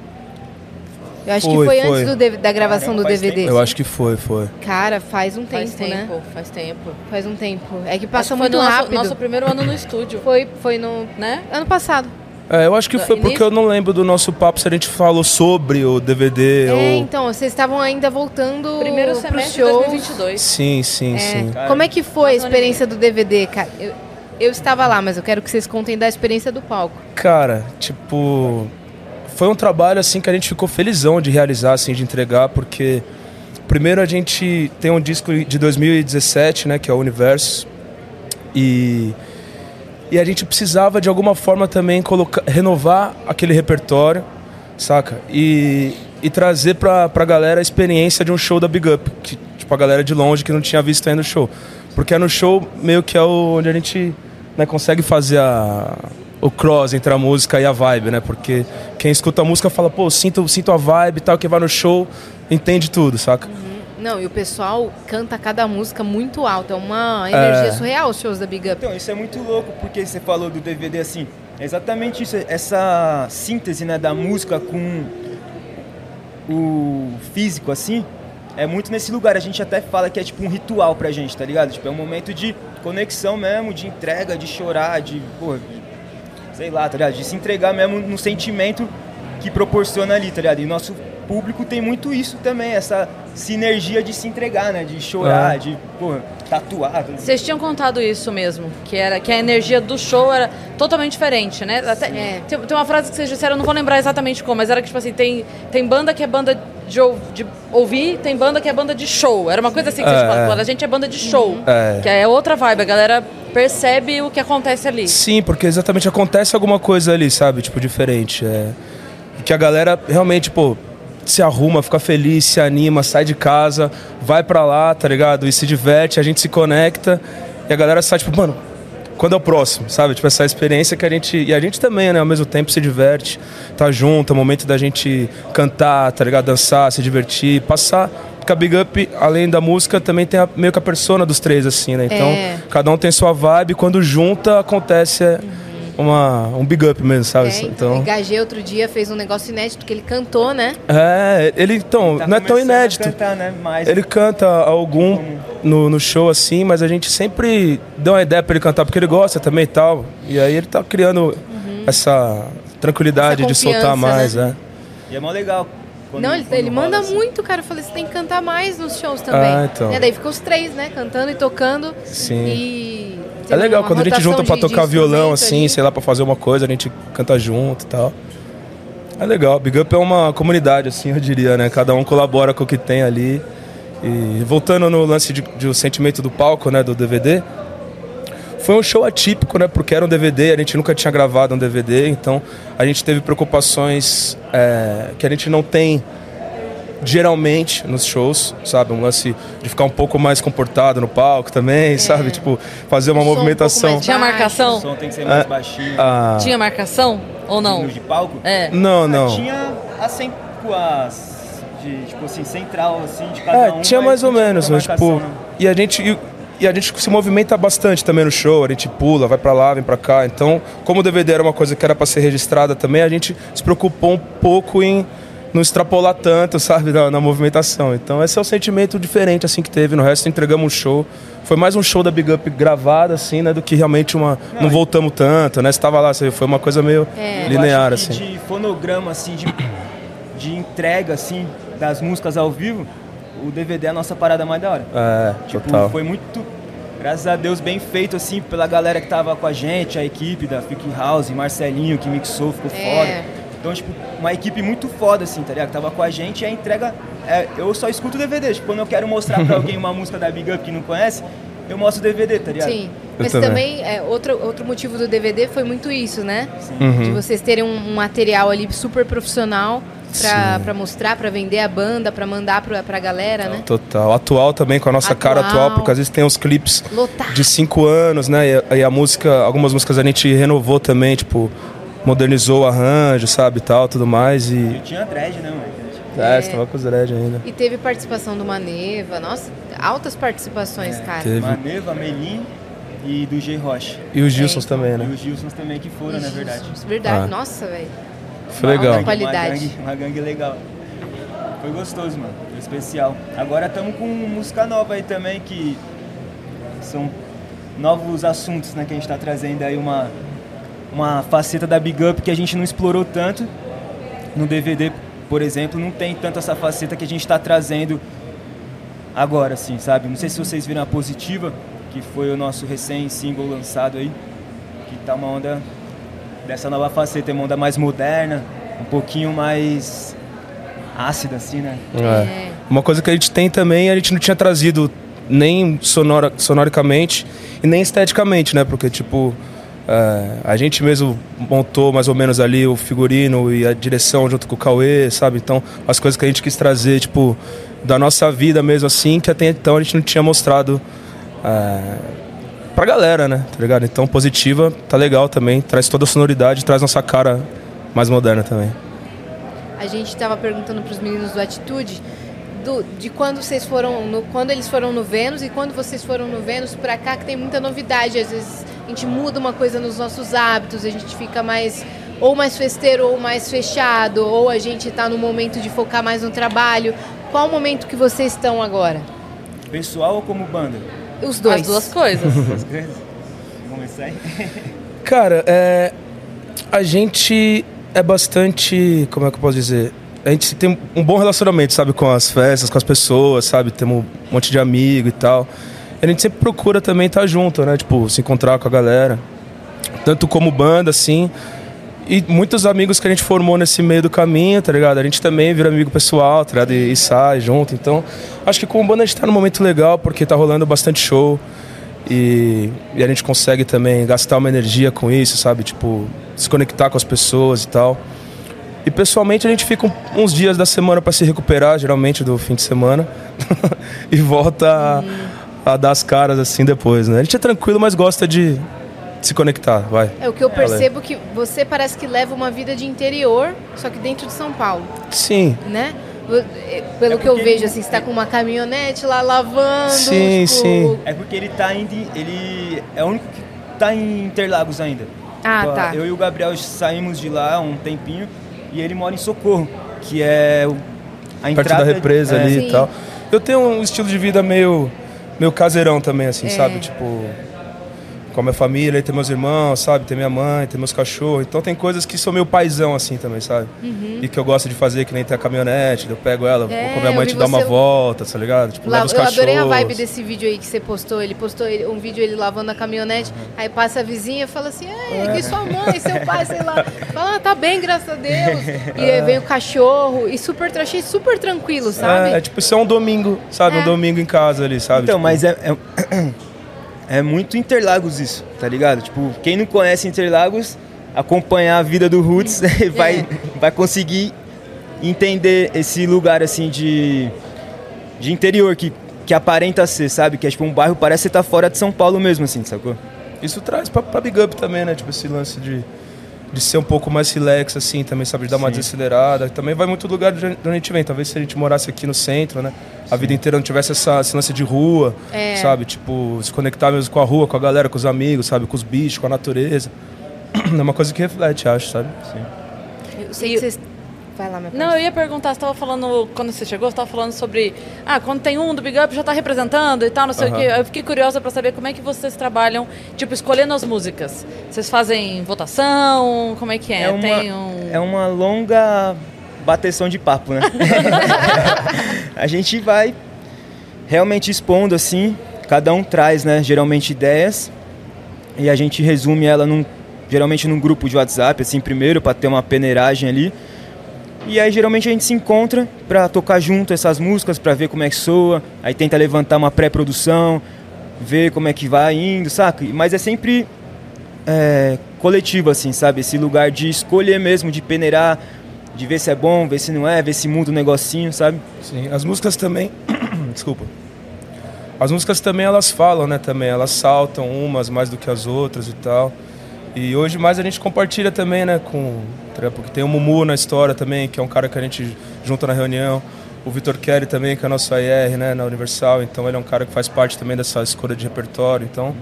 Eu acho que Foi, foi, foi. antes do da gravação Caramba, do faz DVD. Eu acho que foi, foi. Cara, faz um tempo, Faz tempo, né? faz tempo. Faz um tempo. É que Acho passa foi muito no nosso, rápido. nosso primeiro ano no estúdio, Foi, foi no né? ano passado. É, eu acho que Do foi porque eu não lembro do nosso papo se a gente falou sobre o DVD É, ou. então, vocês estavam ainda voltando Primeiro semestre de shows. 2022. Sim, sim, É. sim. Como é que foi a experiência do DVD, cara? Eu, eu estava lá, mas eu quero que vocês contem da experiência do palco. Cara, tipo. Foi um trabalho assim que a gente ficou felizão de realizar, assim, de entregar, porque primeiro a gente tem um disco de 2017, né, que é o Universo. E e a gente precisava de alguma forma também colocar, renovar aquele repertório, saca? E, e trazer pra, pra galera a experiência de um show da Big Up, que, tipo, a galera de longe que não tinha visto ainda o show. Porque é no show meio que é o, onde a gente né, consegue fazer a, o cross entre a música e a vibe, né? Porque quem escuta a música fala, pô, sinto, sinto a vibe e tal, que vai no show, entende tudo, saca? Não, e o pessoal canta cada música muito alta. É uma energia É. surreal os shows da Big Up. Então, isso é muito louco, porque você falou do DVD assim. É exatamente isso, essa síntese né, da música com o físico, assim, é muito nesse lugar. A gente até fala que é tipo um ritual pra gente, tá ligado? Tipo, é um momento de conexão mesmo, de entrega, de chorar, de, pô, sei lá, tá ligado? De se entregar mesmo no sentimento que proporciona ali, tá ligado? E nosso público tem muito isso também, essa sinergia de se entregar, né? De chorar, É. de, pô, tatuar. Vocês tinham contado isso mesmo, que era que a energia do show era totalmente diferente, né? Até, É. tem, tem uma frase que vocês disseram, eu não vou lembrar exatamente como, mas era que tipo assim, tem, tem banda que é banda de, ou- de ouvir, tem banda que é banda de show. Era uma coisa assim que vocês É, falaram, é. a gente é banda de show, É. que é outra vibe, a galera percebe o que acontece ali. Sim, porque exatamente acontece alguma coisa ali, sabe? Tipo, diferente. É... Que a galera realmente, pô, se arruma, fica feliz, se anima, sai de casa, vai pra lá, tá ligado? E se diverte, a gente se conecta e a galera sai, tipo, mano, quando é o próximo, sabe? Tipo, essa experiência que a gente. E a gente também, né? Ao mesmo tempo se diverte, tá junto, é o momento da gente cantar, tá ligado? Dançar, se divertir, passar. Porque a Big Up, além da música, também tem a- meio que a persona dos três, assim, né? Então, É. cada um tem sua vibe, quando junta, acontece é, uma, um Big Up mesmo, sabe? É, então, então, o Gagê outro dia fez um negócio inédito que ele cantou, né? é, ele então, Tá não é tão inédito. Cantar, né? Mais Ele canta algum no, no show assim, mas a gente sempre deu uma ideia pra ele cantar porque ele gosta também e tal. E aí ele tá criando essa tranquilidade Essa de soltar mais, né? E é mó legal. Quando- não, ele, quando ele manda assim. muito, cara. Eu falei, você tem que cantar mais nos shows também. Ah, então. E daí ficou os três, né? Cantando e tocando. Sim. E É legal quando a gente junta de tocar violão assim, ali. sei lá, pra fazer uma coisa, a gente canta junto e tal. É legal, Big Up é uma comunidade, assim, eu diria, né? Cada um colabora com o que tem ali. E voltando no lance de, de o sentimento do palco, né, do DVD, foi um show atípico, né? Porque era um DVD, a gente nunca tinha gravado um DVD, então a gente teve preocupações é, que a gente não tem geralmente nos shows, sabe? Um lance de ficar um pouco mais comportado no palco também, sabe? Tipo, fazer uma um movimentação. mais Tinha baixo. O marcação? som tem que ser mais É. baixinho. Ah, Tinha marcação ou não? De palco? É. não, Ah, não. Tinha as, cen- tipo, as de, tipo assim, central, assim, de cada É, um. tinha mais ou tinha menos, mas tipo. marcação, né? E a gente. E, e a gente se movimenta bastante também no show, a gente pula, vai pra lá, vem pra cá. Então, como o DVD era uma coisa que era pra ser registrada também, a gente se preocupou um pouco em não extrapolar tanto, sabe, na, na movimentação. Então, esse é o sentimento diferente assim que teve. No resto, entregamos um show. Foi mais um show da Big Up gravado, assim, né, do que realmente uma. Não, voltamos tanto, né? Você tava lá, foi uma coisa meio É. Linear, assim. De fonograma, assim, de, de entrega, assim, das músicas ao vivo, o DVD é a nossa parada mais da hora. É, Tipo, total. foi muito, graças a Deus, bem feito, assim, pela galera que tava com a gente, a equipe da Fick House, Marcelinho, que mixou, ficou É. foda. Então, tipo, uma equipe muito foda, assim, tá ligado? Que tava com a gente e a entrega é, eu só escuto DVD. Tipo, quando eu quero mostrar pra alguém uma música da Big Up que não conhece, eu mostro o DVD, tá ligado? Sim. Mas também. também, é, outro, outro motivo do DVD foi muito isso, né? Uhum. De vocês terem um, um material ali super profissional pra, pra mostrar, pra vender a banda, pra mandar pra, pra galera, né? Total. Atual também, com a nossa cara Atual. atual, porque às vezes tem uns clipes de cinco anos, né? E a, e a música, algumas músicas a gente renovou também, tipo, modernizou o arranjo, sabe, e tal, tudo mais. E. Eu tinha dread, né, mano? É, você tava com os dread ainda. E teve participação do Maneva, nossa, altas participações, cara. Teve. Maneva, Melim e do G Rocha. E os Gilsons É. também, E né? os Gilsons também que foram, na verdade. Verdade, Ah. nossa, velho. Foi legal. Uma qualidade. Uma gangue, uma gangue legal. Foi gostoso, mano. Foi especial. Agora estamos com música nova aí também, que são novos assuntos, né? Que a gente tá trazendo aí uma, uma faceta da Big Up que a gente não explorou tanto. No DVD, por exemplo, não tem tanto essa faceta que a gente tá trazendo agora, assim, sabe? Não sei se vocês viram a Positiva, que foi o nosso recém-single lançado aí, que tá uma onda dessa nova faceta, é uma onda mais moderna, um pouquinho mais ácida, assim, né? É. Uma coisa que a gente tem também, a gente não tinha trazido nem sonora, sonoricamente e nem esteticamente, né? Porque, tipo, é, a gente mesmo montou mais ou menos ali o figurino e a direção junto com o Cauê, sabe? Então, as coisas que a gente quis trazer, tipo, da nossa vida mesmo assim, que até então a gente não tinha mostrado é, pra galera, né? Tá ligado? Então, positiva, tá legal também, traz toda a sonoridade, traz nossa cara mais moderna também. A gente tava perguntando pros meninos do Atitude do- de quando vocês foram, no, quando eles foram no Vênus e quando vocês foram no Vênus pra cá, que tem muita novidade. Às vezes a gente muda uma coisa nos nossos hábitos, a gente fica mais ou mais festeiro ou mais fechado, ou a gente tá no momento de focar mais no trabalho. Qual o momento que vocês estão agora? Pessoal ou como banda? Os dois. As duas coisas. As coisas? Vamos começar aí? Cara, é, a gente é bastante. Como é que eu posso dizer? A gente tem um bom relacionamento, sabe, com as festas, com as pessoas, sabe? Temos um monte de amigo e tal. A gente sempre procura também estar junto, né? Tipo, se encontrar com a galera. Tanto como banda, assim. E muitos amigos que a gente formou nesse meio do caminho, tá ligado? A gente também vira amigo pessoal, tá ligado? E, e sai junto. Então, acho que como banda a gente tá num momento legal, porque tá rolando bastante show. E, e a gente consegue também gastar uma energia com isso, sabe? Tipo, se conectar com as pessoas e tal. E pessoalmente a gente fica uns dias da semana para se recuperar, geralmente do fim de semana, e volta a, a dar as caras assim depois, né? A gente é tranquilo, mas gosta de se conectar, vai. É o que eu percebo que você parece que leva uma vida de interior, só que dentro de São Paulo. Sim, né? Pelo É que eu vejo, assim, você tá com uma caminhonete lá lavando. Sim, tipo- sim. É porque ele tá indo. Ele é o único que tá em Interlagos ainda. Ah, Tipo, tá. Eu e o Gabriel saímos de lá há um tempinho e ele mora em Socorro, que é o- a perto entrada da represa é, ali Sim. e tal. Eu tenho um estilo de vida meio, meio caseirão também, assim, É. sabe? Tipo, com a minha família, aí tem meus irmãos, sabe? Tem minha mãe, tem meus cachorros. Então tem coisas que são meio paizão, assim, também, sabe? E que eu gosto de fazer, que nem ter a caminhonete, eu pego ela, Uhum. É, vou com a minha eu mãe te dar uma volta, tá ligado? Tipo, leva os eu cachorros. adorei a vibe desse vídeo aí que você postou. Ele postou um vídeo ele lavando a caminhonete, aí passa a vizinha e fala assim: Ei, aqui sua mãe, seu pai, sei lá. Fala, ah, tá bem, graças a Deus. E aí vem o cachorro. E super, achei super tranquilo, sabe? É, é tipo, isso é um domingo, sabe? É. Um domingo em casa ali, sabe? Então, Tipo, mas é, é, é muito Interlagos isso, tá ligado? Tipo, quem não conhece Interlagos, acompanhar a vida do Roots vai, É. vai conseguir entender esse lugar assim de, de interior que, que aparenta ser, sabe? Que é tipo um bairro, parece que você tá fora de São Paulo mesmo, assim, sacou? Isso traz pra, pra Big Up também, né? Tipo, esse lance de, de ser um pouco mais relax, assim, também, sabe? De dar uma Sim. desacelerada. Também vai muito do lugar de onde a gente vem. Talvez se a gente morasse aqui no centro, né? A vida inteira não tivesse essa, esse lance de rua, É. sabe? Tipo, se conectar mesmo com a rua, com a galera, com os amigos, sabe? Com os bichos, com a natureza. É uma coisa que reflete, acho, sabe? Eu sei que vocês. Vai lá, meu Não, eu ia perguntar, você estava falando, quando você chegou, você estava falando sobre, ah, quando tem um do Big Up já está representando e tal, não sei o quê. Eu fiquei curiosa para saber como é que vocês trabalham, tipo, escolhendo as músicas. Vocês fazem votação? Como é que é? uma, tem um... é uma longa bateção de papo, né? a gente vai realmente expondo assim, cada um traz, né, geralmente ideias e a gente resume ela num, geralmente num grupo de WhatsApp assim primeiro para ter uma peneiragem ali E aí geralmente a gente se encontra pra tocar junto essas músicas, pra ver como é que soa. Aí tenta levantar uma pré-produção, ver como é que vai indo, saca? Mas é sempre é, coletivo, assim, sabe? Esse lugar de escolher mesmo, de peneirar, de ver se é bom, ver se não é, ver se muda o negocinho, sabe? Sim, as músicas também. Desculpa. As músicas também elas falam, né? Também elas saltam umas mais do que as outras e tal. E hoje mais a gente compartilha também, né? Com tá porque tem o Mumu na história também, que é um cara que a gente junta na reunião. O Vitor Kelly também, que é nosso AR, né? Na Universal. Então ele é um cara que faz parte também dessa escolha de repertório. Então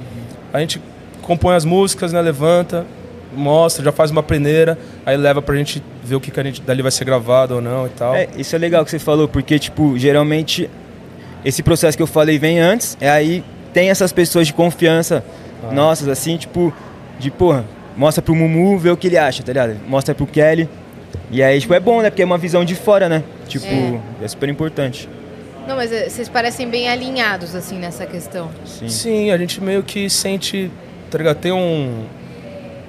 a gente compõe as músicas, né? Levanta, mostra, já faz uma peneira, aí leva pra gente ver o que, que a gente dali vai ser gravado ou não e tal. É, isso é legal que você falou, porque, tipo, geralmente esse processo que eu falei vem antes, é aí tem essas pessoas de confiança ah. nossas, assim, tipo, de porra, mostra pro Mumu, vê o que ele acha, tá ligado? Mostra pro Kelly. E aí, tipo, é bom, né? Porque é uma visão de fora, né? Tipo, é, é super importante. Não, mas eh, vocês parecem bem alinhados, assim, nessa questão. Sim. Sim, a gente meio que sente, tá ligado? Tem um,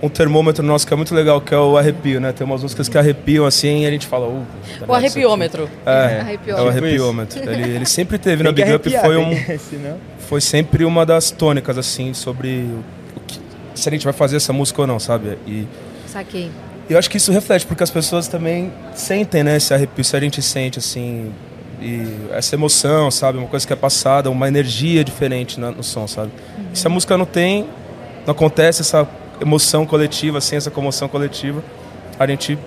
um termômetro nosso que é muito legal, que é o arrepio, né? Tem umas músicas que arrepiam assim e a gente fala. Uh, tá o arrepiômetro. É, arrepiômetro. é o arrepiômetro. Ele, ele sempre teve na Big Up foi um. Foi sempre uma das tônicas, assim, sobre se a gente vai fazer essa música ou não, sabe? E, Saquei. E eu acho que isso reflete, porque as pessoas também sentem, né, esse arrepio, se a gente sente, assim, e essa emoção, sabe? Uma coisa que é passada, uma energia diferente no, no som, sabe? Uhum. Se a música não tem, não acontece essa emoção coletiva, sem essa comoção coletiva, a gente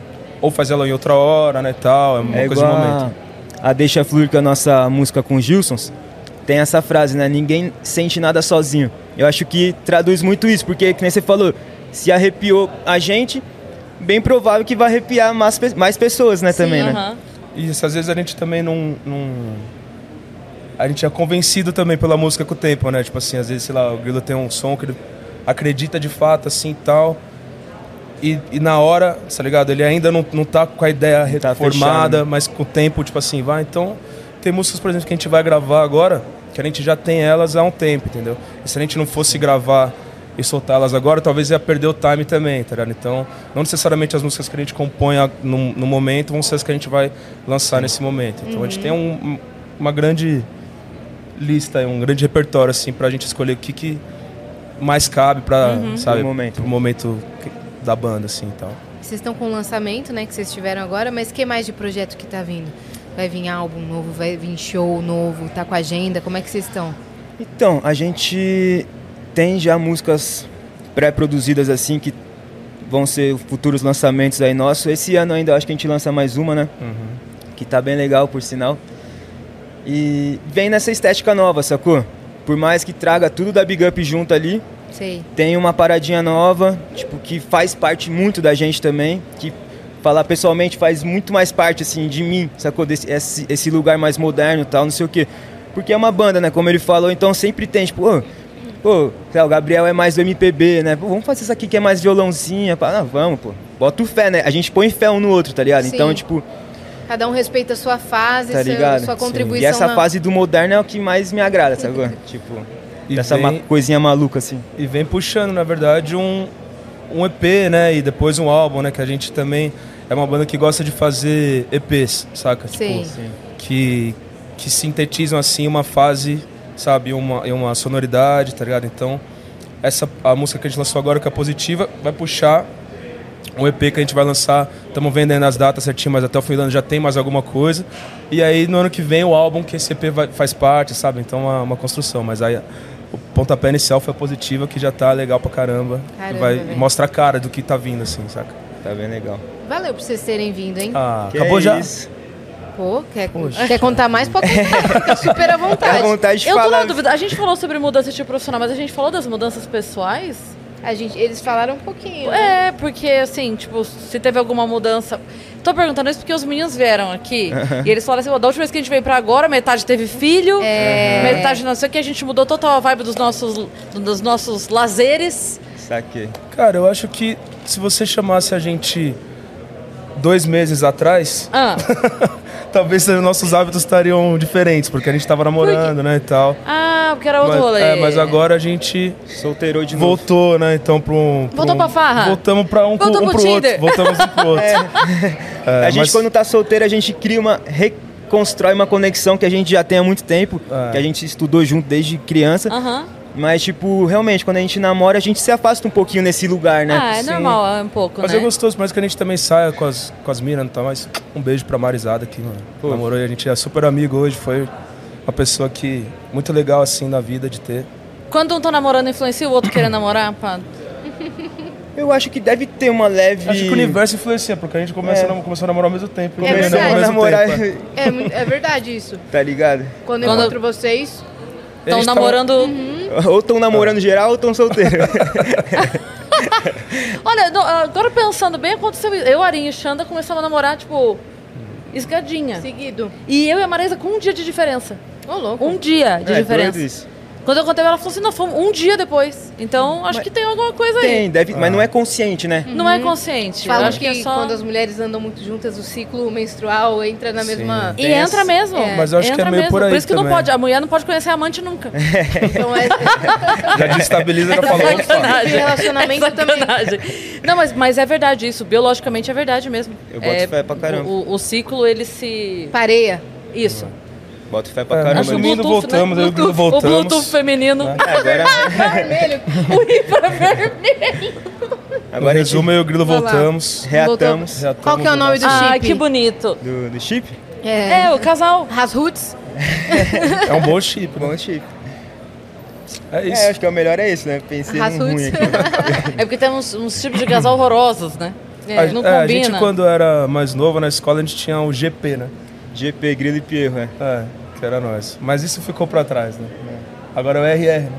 ou faz ela em outra hora, né, tal, é uma é coisa de momento. A, a Deixa Fluir, que é a nossa música com Gilsons, tem essa frase, né, ninguém sente nada sozinho. Eu acho que traduz muito isso, porque, que nem você falou, se arrepiou a gente, bem provável que vai arrepiar mais, mais pessoas, né, Sim, também, uh -huh. né? Isso, às vezes a gente também não, não... A gente é convencido também pela música com o tempo, né? Tipo assim, às vezes, sei lá, o Grilo tem um som que ele acredita de fato, assim tal. E, e na hora, tá ligado? Ele ainda não, não tá com a ideia reformada, tá mas com o tempo, tipo assim, vai. Então, tem músicas, por exemplo, que a gente vai gravar agora, que a gente já tem elas há um tempo, entendeu? E se a gente não fosse gravar e soltá-las agora, talvez ia perder o time também, tá ligado? Então, não necessariamente as músicas que a gente compõe no, no momento vão ser as que a gente vai lançar nesse momento. Então, uhum. a gente tem um, uma grande lista, um grande repertório, assim, pra gente escolher o que que mais cabe para, uhum. sabe, pro momento. pro momento da banda, assim, e tal. Vocês estão com o lançamento, né, que vocês tiveram agora, mas que mais de projeto que tá vindo? Vai vir álbum novo, vai vir show novo, tá com agenda, como é que vocês estão? Então, a gente tem já músicas pré-produzidas assim que vão ser futuros lançamentos aí nossos. Esse ano ainda acho que a gente lança mais uma, né? Uhum. Que tá bem legal, por sinal. E vem nessa estética nova, sacou? por mais que traga tudo da Big Up junto ali, Sei. tem uma paradinha nova, tipo, que faz parte muito da gente também, que falar pessoalmente faz muito mais parte, assim, de mim, sacou? Desse, esse, esse lugar mais moderno e tal, não sei o quê. Porque é uma banda, né, como ele falou, então sempre tem, tipo, oh, pô, o Gabriel é mais do MPB, né? Pô, vamos fazer isso aqui que é mais violãozinha, pá, ah, vamos, pô. Bota o fé, né? A gente põe fé um no outro, tá ligado? Sim. Então, tipo, Cada um respeita a sua fase, tá seu, sua contribuição. Sim. E essa na... fase do moderno é o que mais me agrada, sabe? tipo, e essa vem, coisinha maluca assim. E vem puxando, na verdade, um, um EP, né? E depois um álbum, né? Que a gente também é uma banda que gosta de fazer EPs, saca? Sim. Tipo, que, que sintetizam assim uma fase, sabe? Uma, uma sonoridade, tá ligado? Então, essa a música que a gente lançou agora, que é positiva, vai puxar um EP que a gente vai lançar, estamos vendo aí as datas certinho, mas até o fim do ano já tem mais alguma coisa. E aí no ano que vem o álbum que esse EP vai, faz parte, sabe? Então é uma, uma, construção, mas aí o pontapé inicial foi positiva, que já tá legal pra caramba. caramba vai véio. mostrar a cara do que tá vindo, assim, saca? Tá bem legal. Valeu por vocês terem vindo, hein? Ah, que acabou é já? Isso? Pô, quer, quer contar mais? Pode contar, fica super à vontade. à vontade de Eu falar. tô na dúvida, a gente falou sobre mudança de profissional, mas a gente falou das mudanças pessoais? A gente, eles falaram um pouquinho. Né? É, porque assim, tipo, se teve alguma mudança. Tô perguntando isso porque os meninos vieram aqui e eles falaram assim: da última vez que a gente veio pra agora, metade teve filho, é... metade não sei o que, a gente mudou total a vibe dos nossos, dos nossos lazeres. Saquei. Cara, eu acho que se você chamasse a gente dois meses atrás, ah. talvez nossos hábitos estariam diferentes, porque a gente estava namorando, porque... né, e tal. Ah, porque era outro mas, rolê. É, mas agora a gente solteirou de voltou, novo. né, então para um... Voltou um, pra farra? Voltamos para um, Voltou um pro, pro outro. Voltamos um pro outro. É. É, a gente, mas- quando tá solteiro, a gente cria uma. reconstrói uma conexão que a gente já tem há muito tempo, É. que a gente estudou junto desde criança. Aham. Mas, tipo, realmente, quando a gente namora, a gente se afasta um pouquinho nesse lugar, né? Ah, é Sim. normal, é um pouco, Mas né? é gostoso, por mais que a gente também saia com as, com as minas, tá? Mas um beijo pra Marizada aqui, mano. Namorou e a gente é super amigo hoje. Foi uma pessoa que muito legal, assim, na vida de ter. Quando um tá namorando influencia o outro querendo namorar, pá. Eu acho que deve ter uma leve. Acho que o universo influencia, porque a gente começa É. a começou a namorar ao mesmo tempo. É Começou verdade. namorar, tempo, é. É, é verdade isso. tá ligado? Quando eu encontro vocês, Estão namorando. Ou estão namorando geral ou estão solteiros. Olha, agora pensando bem, aconteceu isso. Eu, Arinha e Xanda começamos a namorar, tipo, esgadinha. seguido. E eu e a Marisa com um dia de diferença. Ô, louco. Um dia de É, diferença. doido isso. Quando eu contei, ela falou assim: não, fomos um dia depois. Então, acho que tem alguma coisa aí. Tem, deve, mas não é consciente, né? Não é consciente. eu Falam acho que, que, é só. quando as mulheres andam muito juntas, o ciclo menstrual entra na mesma. E entra mesmo. É. Mas eu acho que entra é meio mesmo. por aí isso que não também. pode. A mulher não pode conhecer a amante nunca. Então é, Já destabiliza, já falou. opa. Sacanagem. relacionamento É sacanagem. Não, mas, mas é verdade isso. Biologicamente é verdade mesmo. Eu boto é, fé pra caramba. O, o- o ciclo, ele se. pareia. Isso. Boto fé pra É, caramba. mas o o menino Bluetooth, voltamos, né? eu e o Grilo Bluetooth- voltamos. O Bluetooth feminino. Agora, Vermelho. No agora a gente resumo, eu e o Grilo voltamos. reatamos reatamos Qual que é o nome do Ah, chip? que bonito. do, do chip. É. É, o casal. As roots. É um bom chip, né? Bom chip. É isso. É, acho que é o melhor é isso, né? Pensei num ruim aqui. É porque tem uns, uns tipos de casal horrorosos, né? a, não é, a combina. gente, quando era mais novo na escola, a gente tinha o GP, né? GP, Grilo e Pierro, é. É, que era nós. Mas isso ficou pra trás, né? Agora é o RR, né?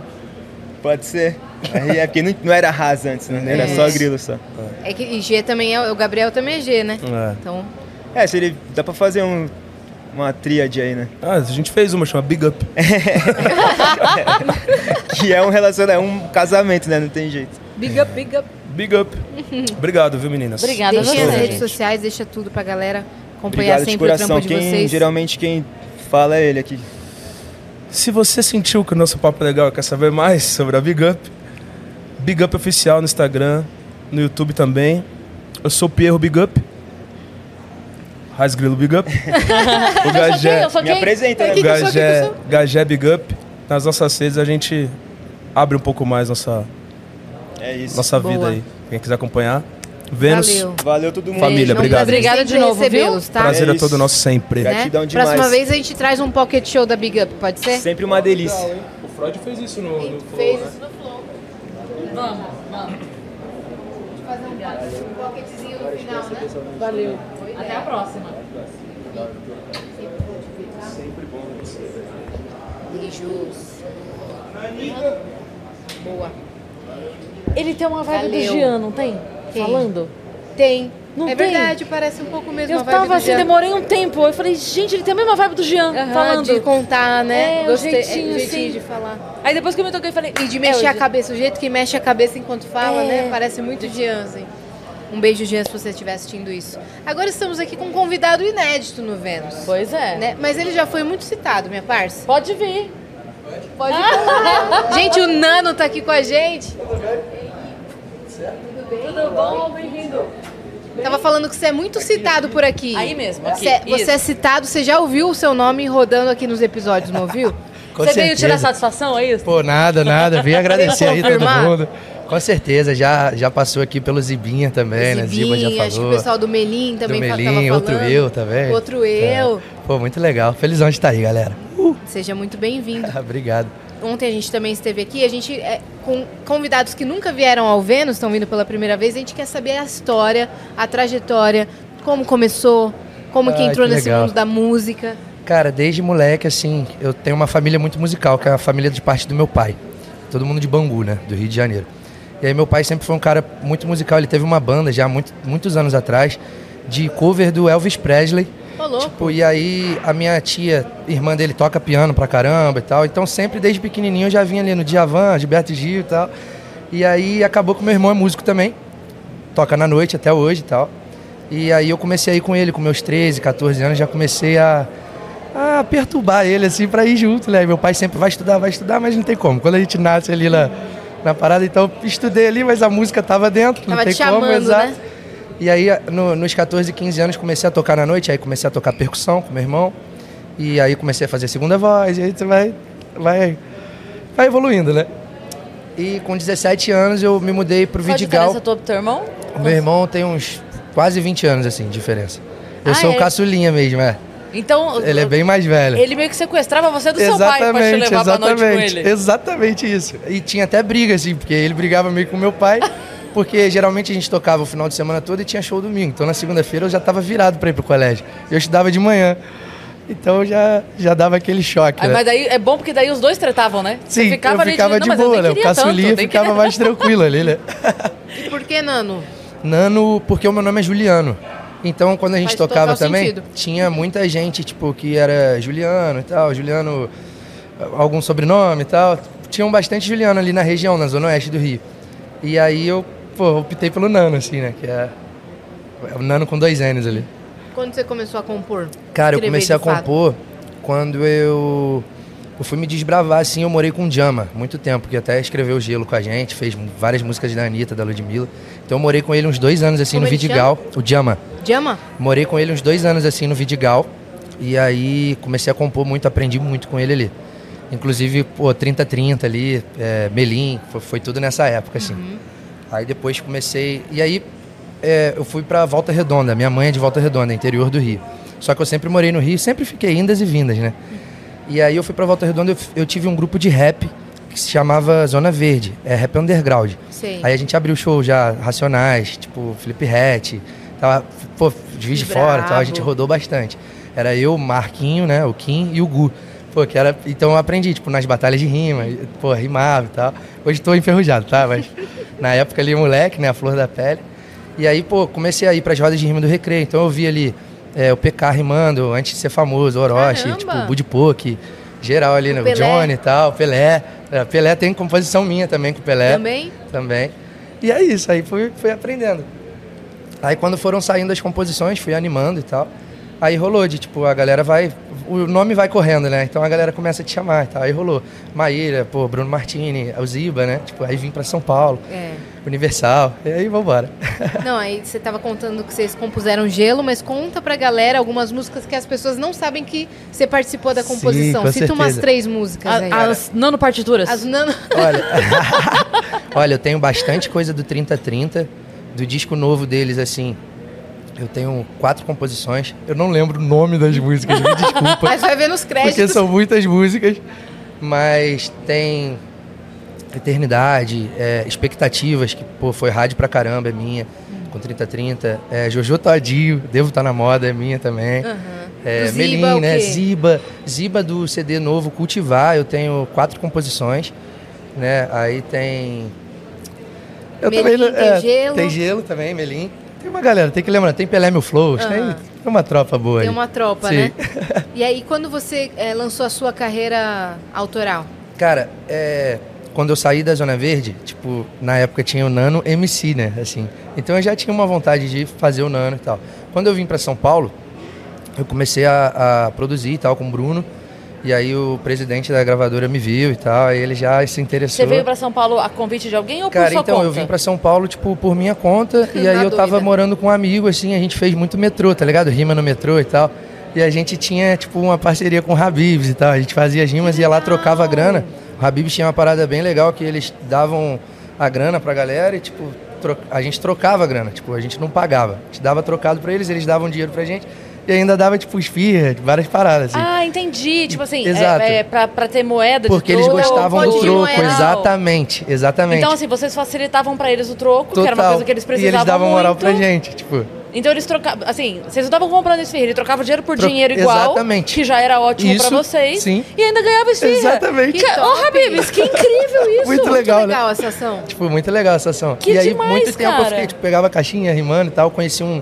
Pode ser. Aí é porque não, não era Haas antes, né? Era só Grilo só. É que e G também é. O Gabriel também é G, né? É. Então. É, seria, dá pra fazer um, uma tríade aí, né? Ah, a gente fez uma, chama Big Up. Que é um relacionamento, é um casamento, né? Não tem jeito. Big up, big up. Big Up. Obrigado, viu, meninas? Obrigada Deixem as redes sociais, deixa tudo pra galera acompanhar Obrigado de sempre o coração. trampo de Quem, vocês. geralmente quem fala é ele aqui. Se você sentiu que o nosso papo é legal e quer saber mais sobre a Big Up, Big Up Oficial no Instagram, no YouTube também. Eu sou o Pierro Big Up. Raiz Grilo Big Up. o Gagé, Eu sou Me apresenta, né? o Gagé, Gagé Big Up. Nas nossas redes a gente abre um pouco mais nossa, É isso. nossa Boa. vida aí. Quem quiser acompanhar. Vênus. Valeu. Valeu todo mundo. Família, Beijo, obrigado. Obrigada sempre de novo, viu? Tá? Prazer É é todo nosso sempre. Né? Gratidão demais. Próxima vez a gente traz um pocket show da Big Up, pode ser? Sempre uma delícia. O Freud fez isso no, no Fez isso no Flow. Vamos, vamos. Fazer um pocketzinho no final, né? Valeu. Até a próxima. Beijos. Boa. Ele tem uma vibe Valeu. do Jean, não tem? Tem. Falando? Tem. Não é tem? verdade, parece um pouco mesmo Eu a vibe tava assim, Jean. demorei um tempo. Eu falei, gente, ele tem a mesma vibe do Jean, falando. de contar, né? É, Gostei. jeitinho, é, o jeitinho assim. de falar. Aí depois que eu me toquei, eu falei. E de é, mexer o a cabeça, o jeito que mexe a cabeça enquanto fala, É. né? Parece muito Jean, assim. Um beijo, Jean, se você estiver assistindo isso. Agora estamos aqui com um convidado inédito no Vênus. Pois é. Né? Mas ele já foi muito citado, minha parça. Pode vir. Pode falar. gente, o Nano tá aqui com a gente. Tudo bom? Bem-vindo. Tava falando que você é muito citado por aqui. Aí mesmo, aqui. Você, você é citado, você já ouviu o seu nome rodando aqui nos episódios, não ouviu? Com Você veio certeza. tirar satisfação, é isso? Pô, nada, nada. Vim agradecer aí todo mundo. Com certeza, já, já passou aqui pelo Zibinha também, né? Ziba já Zibinha, acho que o falou. pessoal do Melim também do Melim, tava falando. outro eu também. Outro eu. Pô, muito legal. Felizão de estar aí, galera. Seja muito bem-vindo. Obrigado. Ontem a gente também esteve aqui, a gente, é, com convidados que nunca vieram ao Vênus, estão vindo pela primeira vez, a gente quer saber a história, a trajetória, como começou, como que Ah, entrou que nesse legal. mundo da música. Cara, desde moleque, assim, eu tenho uma família muito musical, que é a família de parte do meu pai. Todo mundo de Bangu, né? Do Rio de Janeiro. E aí meu pai sempre foi um cara muito musical. Ele teve uma banda já há muito, muitos anos atrás de cover do Elvis Presley. Ô. Tipo, e aí a minha tia, irmã dele, toca piano pra caramba e tal. Então sempre desde pequenininho eu já vinha ali no Djavan, Gilberto Gil e tal. E aí acabou que meu irmão é músico também. Toca na noite até hoje e tal. E aí eu comecei a ir com ele com meus 13, 14 anos, já comecei a, a perturbar ele assim pra ir junto, né? Meu pai sempre vai estudar, vai estudar, mas não tem como. Quando a gente nasce ali na, na parada, então estudei ali, mas a música tava dentro, não Tava tem te como, chamando, exato. né? E aí, no- nos 14, 15 anos, comecei a tocar na noite, aí comecei a tocar percussão com meu irmão. E aí comecei a fazer segunda voz, e aí você vai, vai, vai evoluindo, né? E com 17 anos eu me mudei pro Qual a Vidigal. diferença tua pro teu irmão? O meu irmão tem uns quase 20 anos, assim, de diferença. Eu Ah, sou o é? caçulinha mesmo, é. Então, Ele é bem mais velho. Ele meio que sequestrava você do seu pai pra te levar pra noite com exatamente, ele. exatamente isso. E tinha até briga, assim, porque ele brigava meio com meu pai, porque geralmente a gente tocava o final de semana todo e tinha show domingo. Então na segunda-feira eu já tava virado pra ir pro colégio. Eu estudava de manhã. Então já, já dava aquele choque. Ah, né? mas daí é bom porque daí os dois tretavam, né? Sim, Você ficava eu ali ficava de eu boa, né? O caçulinha ficava mais tranquilo ali, né? E por que, Nano? Nano, porque o meu nome é Juliano. Então, quando a gente Faz tocava também, sentido. tinha muita gente, tipo, que era Juliano e tal, Juliano, algum sobrenome e tal. Tinham bastante Juliano ali na região, na zona oeste do Rio. E aí eu, pô, optei pelo Nano, assim, né? Que é é o Nano com dois N's ali. Quando você começou a compor? Cara, eu comecei a fato? compor quando eu, eu fui me desbravar, assim, eu morei com o Jama muito tempo, que até escreveu Gelo com a gente, fez várias músicas da Anitta, da Ludmilla. Então eu morei com ele uns dois anos, assim, Como no Vidigal. O Jama. Jama? Morei com ele uns dois anos assim no Vidigal. E aí comecei a compor muito, aprendi muito com ele ali. Inclusive, pô, 30-30 ali, é, Melim, foi, foi tudo nessa época, assim. Aí depois comecei. E aí é, eu fui pra Volta Redonda, minha mãe é de Volta Redonda, interior do Rio. Só que eu sempre morei no Rio, sempre fiquei indas e vindas, né? E aí eu fui pra Volta Redonda, eu, eu tive um grupo de rap que se chamava Zona Verde, é rap underground. Sei. Aí a gente abriu show já, Racionais, tipo, Felipe Rett, tava, pô, Juiz de Fora, tal, a gente rodou bastante. Era eu, Marquinho, né, o Kim e o Gu. Pô, que era, então eu aprendi, tipo, nas batalhas de rima, pô, rimava e tal. Hoje tô enferrujado, tá? Mas na época ali, moleque, né, a flor da pele. E aí, pô, comecei a ir pras rodas de rima do Recreio, então eu vi ali é, o PK rimando, antes de ser famoso, Orochi, Caramba! tipo, Bud Poke, geral ali, O né, o. Johnny e tal, Pelé. É, Pelé tem composição minha também com o Pelé Também? também. E é isso, aí fui, fui aprendendo. Aí quando foram saindo as composições, fui animando e tal. Aí rolou de, tipo, a galera vai. O nome vai correndo, né? Então a galera começa a te chamar e tal. Aí rolou. Maíra, pô, Bruno Martini, o Ziba, né? Tipo, aí vim pra São Paulo, É. Universal. E aí vambora. Não, aí você tava contando que vocês compuseram gelo, mas conta pra galera algumas músicas que as pessoas não sabem que você participou da Sim, composição. com Cita umas certeza. três músicas aí. A- as nanopartituras. As nano... Olha, olha, eu tenho bastante coisa do 3030, do disco novo deles, assim. Eu tenho quatro composições. Eu não lembro o nome das músicas, me desculpa. Mas vai ver nos Porque créditos. são muitas músicas, mas tem Eternidade, é, Expectativas, que pô, foi rádio pra caramba, é minha, com 3030. É, Jojo Todinho, Devo Estar na Moda, é minha também. É, Do Ziba, Melim, né? Ziba, Ziba do CD novo Cultivar, eu tenho quatro composições, né? Aí tem. Eu Melim, também tem é, Gelo. Tem gelo também, Melim. Tem uma galera, tem que lembrar, tem Pelé Flows, tem, Aham. tem uma tropa boa Tem aí. uma tropa, Sim. né? E aí, quando você eh, lançou a sua carreira autoral? Cara, é, quando eu saí da Zona Verde, tipo, na época tinha o Nano MC, né? Assim. Então eu já tinha uma vontade de fazer o Nano e tal. Quando eu vim para São Paulo, eu comecei a, a produzir e tal com o Bruno. E aí o presidente da gravadora me viu e tal, aí ele já se interessou. Você veio pra São Paulo a convite de alguém ou por Cara, sua então, conta? eu vim pra São Paulo, tipo, por minha conta, e aí eu tava doida. morando com um amigo, assim, a gente fez muito metrô, tá ligado? Rima no metrô e tal. E a gente tinha, tipo, uma parceria com o Habibs e tal. A gente fazia as rimas, ia lá, trocava a grana. O Habibs tinha uma parada bem legal, que eles davam a grana pra galera e, tipo, a gente trocava a grana. Tipo, a gente não pagava. A gente dava trocado pra eles, eles davam dinheiro pra gente. E ainda dava, tipo, esfirra, várias paradas, assim. Ah, entendi. Tipo assim, Exato. é, é pra, pra ter moeda Porque de eles troco. gostavam do troco, moeda. exatamente, exatamente. Então, assim, vocês facilitavam pra eles o troco, que era uma Total. coisa que eles E precisavam eles davam moral muito. pra gente, tipo... Então eles trocavam, assim, vocês não estavam comprando esfirra, ele trocava dinheiro por Tro- dinheiro igual, Exatamente. que já era ótimo pra Isso, vocês, sim. e ainda ganhava esfirra. Exatamente. Que. Habibs, que incrível isso! Muito legal, né? Legal essa ação. Tipo, muito legal essa ação. Que e aí, demais, muito tempo eu cara. fiquei, tipo, pegava a caixinha, rimando e tal. Conheci um,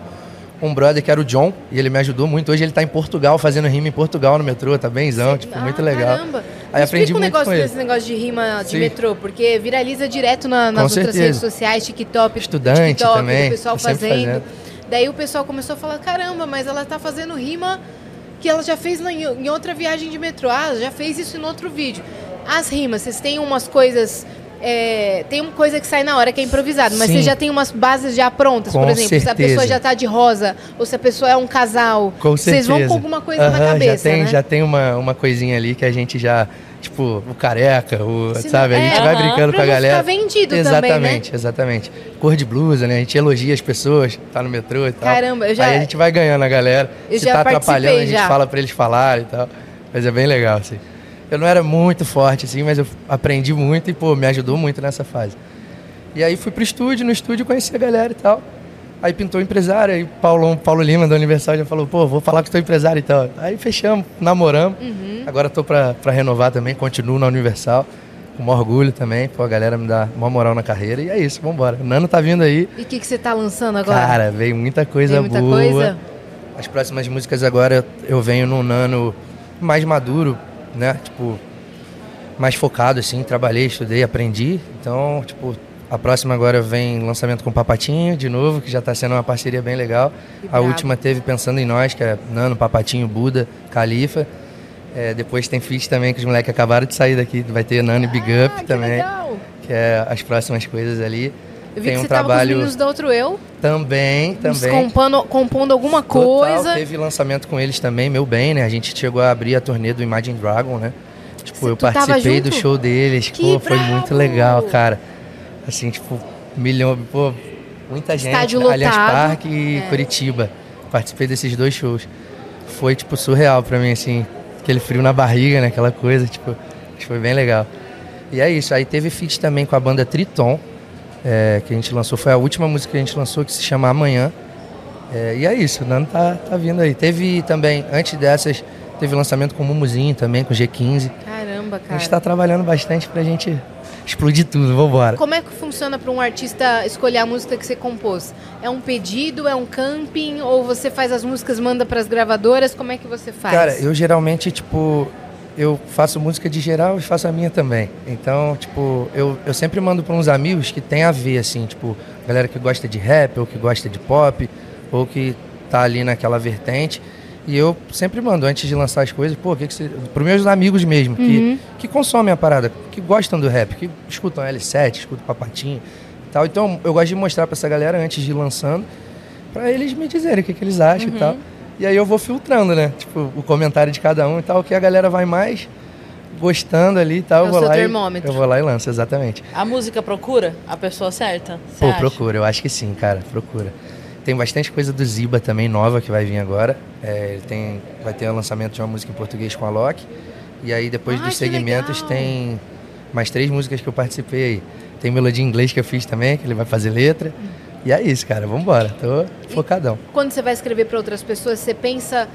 um brother que era o John, e ele me ajudou muito. Hoje ele tá em Portugal, fazendo rima em Portugal no metrô, tá benzão, tipo, Ah, muito legal. Caramba. Aí Me aprendi um muito negócio com ele. desse negócio de rima de Sim. metrô, porque viraliza direto na- nas Com outras certeza. redes sociais, TikTok, Estudante TikTok, também, o pessoal fazendo. fazendo. Daí o pessoal começou a falar, caramba, mas ela tá fazendo rima que ela já fez na- em outra viagem de metrô. Ah, já fez isso em outro vídeo. As rimas, vocês têm umas coisas é, tem uma coisa que sai na hora que é improvisado, mas Sim. você já tem umas bases já prontas, Com por exemplo, se a certeza. pessoa já tá de rosa ou se a pessoa é um casal. Com Vocês certeza. vão com alguma coisa na cabeça, já tem, né? Já tem uma, uma coisinha ali que a gente já, tipo, o careca, o, Se não- sabe? A gente é, vai brincando Pra com a galera. ficar vendido exatamente, também, né? Exatamente, Cor de blusa, né? A gente elogia as pessoas, tá no metrô e tal. Caramba, eu já- Aí a gente vai ganhando a galera. Eu Se já tá atrapalhando, a gente já. fala pra eles falarem e tal. Mas é bem legal, assim. Eu não era muito forte, assim, mas eu aprendi muito e, pô, me ajudou muito nessa fase. E aí fui pro estúdio, no estúdio conheci a galera e tal. Aí pintou o empresário, aí Paulo, Paulo Lima da Universal já falou, pô, vou falar com o teu empresário e tal. Aí fechamos, namoramos. Uhum. Agora tô pra, pra renovar também, continuo na Universal. Com maior orgulho também, pô, a galera me dá uma moral na carreira. E é isso, vambora. O Nano tá vindo aí. E o que, que você tá lançando agora? Cara, veio muita coisa Tem muita boa. coisa? As próximas músicas agora eu venho num Nano mais maduro, né? Tipo, mais focado, assim. Trabalhei, estudei, aprendi. Então, tipo, a próxima agora vem lançamento com o Papatinho, de novo, que já tá sendo uma parceria bem legal. Que A última teve Pensando em Nós, que é Nano, Papatinho, Buda, Califa. É, depois tem feat também, que os moleques acabaram de sair daqui. Vai ter Nano e Big Up Ah, que também, legal. que é as próximas coisas ali. Eu vi tem que um você tava com os trabalho meninos do outro eu, também, também. compondo, compondo alguma Total, coisa. teve lançamento com eles também, meu bem, né? A gente chegou a abrir a turnê do Imagine Dragon, né? Tipo, Cê- eu participei do show deles, Que pô, foi brabo! muito legal, cara. Assim, tipo, milhão, pô, muita gente. Estádio Allianz lotado. Parque e É. Curitiba. Participei desses dois shows. Foi, tipo, surreal pra mim, assim, aquele frio na barriga, né? Aquela coisa, tipo, foi bem legal. E é isso, aí teve feat também com a banda Triton, é, que a gente lançou, foi a última música que a gente lançou, que se chama Amanhã. É, e é isso, o Nano tá, tá vindo aí. Teve também, antes dessas, teve lançamento com o Mumuzinho também, com o G15. Caramba, A cara. gente tá trabalhando bastante pra gente explodir tudo, vambora. Como é que funciona para um artista escolher a música que você compôs? É um pedido, é um camping ou você faz as músicas, manda para as gravadoras? Como é que você faz? Cara, eu geralmente, tipo, eu faço música de geral e faço a minha também. Então, tipo, eu, eu sempre mando pra uns amigos que tem a ver, assim, tipo, galera que gosta de rap, ou que gosta de pop, ou que tá ali naquela vertente. E eu sempre mando, antes de lançar as coisas, pô, o que, que você. Pros meus amigos mesmo, que, que consomem a parada, que gostam do rap, que escutam L7, escutam Papatinho e tal. Então, eu gosto de mostrar pra essa galera antes de ir lançando, pra eles me dizerem o que, que eles acham e tal. E aí eu vou filtrando, né? Tipo, o comentário de cada um e tal, que a galera vai mais gostando ali e tal. É eu vou lá e, termômetro. eu vou lá e lanço, exatamente. A música procura a pessoa certa? Pô, acha? procura, eu acho que sim, cara, procura. Tem bastante coisa do Ziba também nova que vai vir agora. É, ele tem, vai ter o lançamento de uma música em português com a Loki. E aí depois Ai, dos segmentos legal. tem mais três músicas que eu participei aí. Tem melodia em inglês que eu fiz também, que ele vai fazer letra. E é isso, cara, vambora. Tô focadão. Quando você vai escrever para outras pessoas, você pensa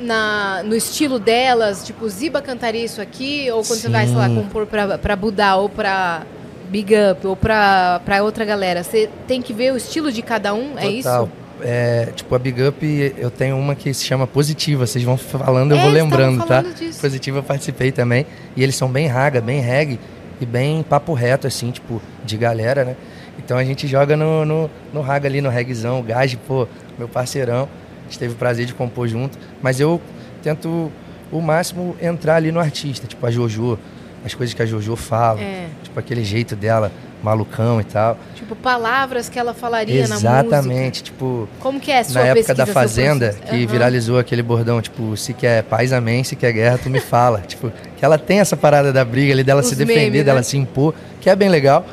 na, no estilo delas? Tipo, Ziba cantaria isso aqui? Ou quando você vai, sei lá, Sim. compor para Budá ou para Big Up ou para outra galera, você tem que ver o estilo de cada um? É isso? Total. É, tipo, a Big Up, eu tenho uma que se chama Positiva. Vocês vão falando, eu É, vou lembrando, tá? disso. Positiva eu participei também. E eles são bem raga, bem reggae e bem papo reto, assim, tipo, de galera, né? Então a gente joga no, no, no raga ali, no reggaezão. O Gage, pô, meu parceirão. A gente teve o prazer de compor junto. Mas eu tento o máximo entrar ali no artista, tipo a Jojo, as coisas que a Jojo fala, É. tipo aquele jeito dela, malucão e tal. Tipo, palavras que ela falaria na música. Exatamente, tipo, Como que é a sua na época da Fazenda, que Aham. viralizou aquele bordão, tipo, se quer paz, amém, se quer guerra, tu me fala. tipo, que ela tem essa parada da briga ali, dela Os se defender, memes, dela né? se impor, que é bem legal.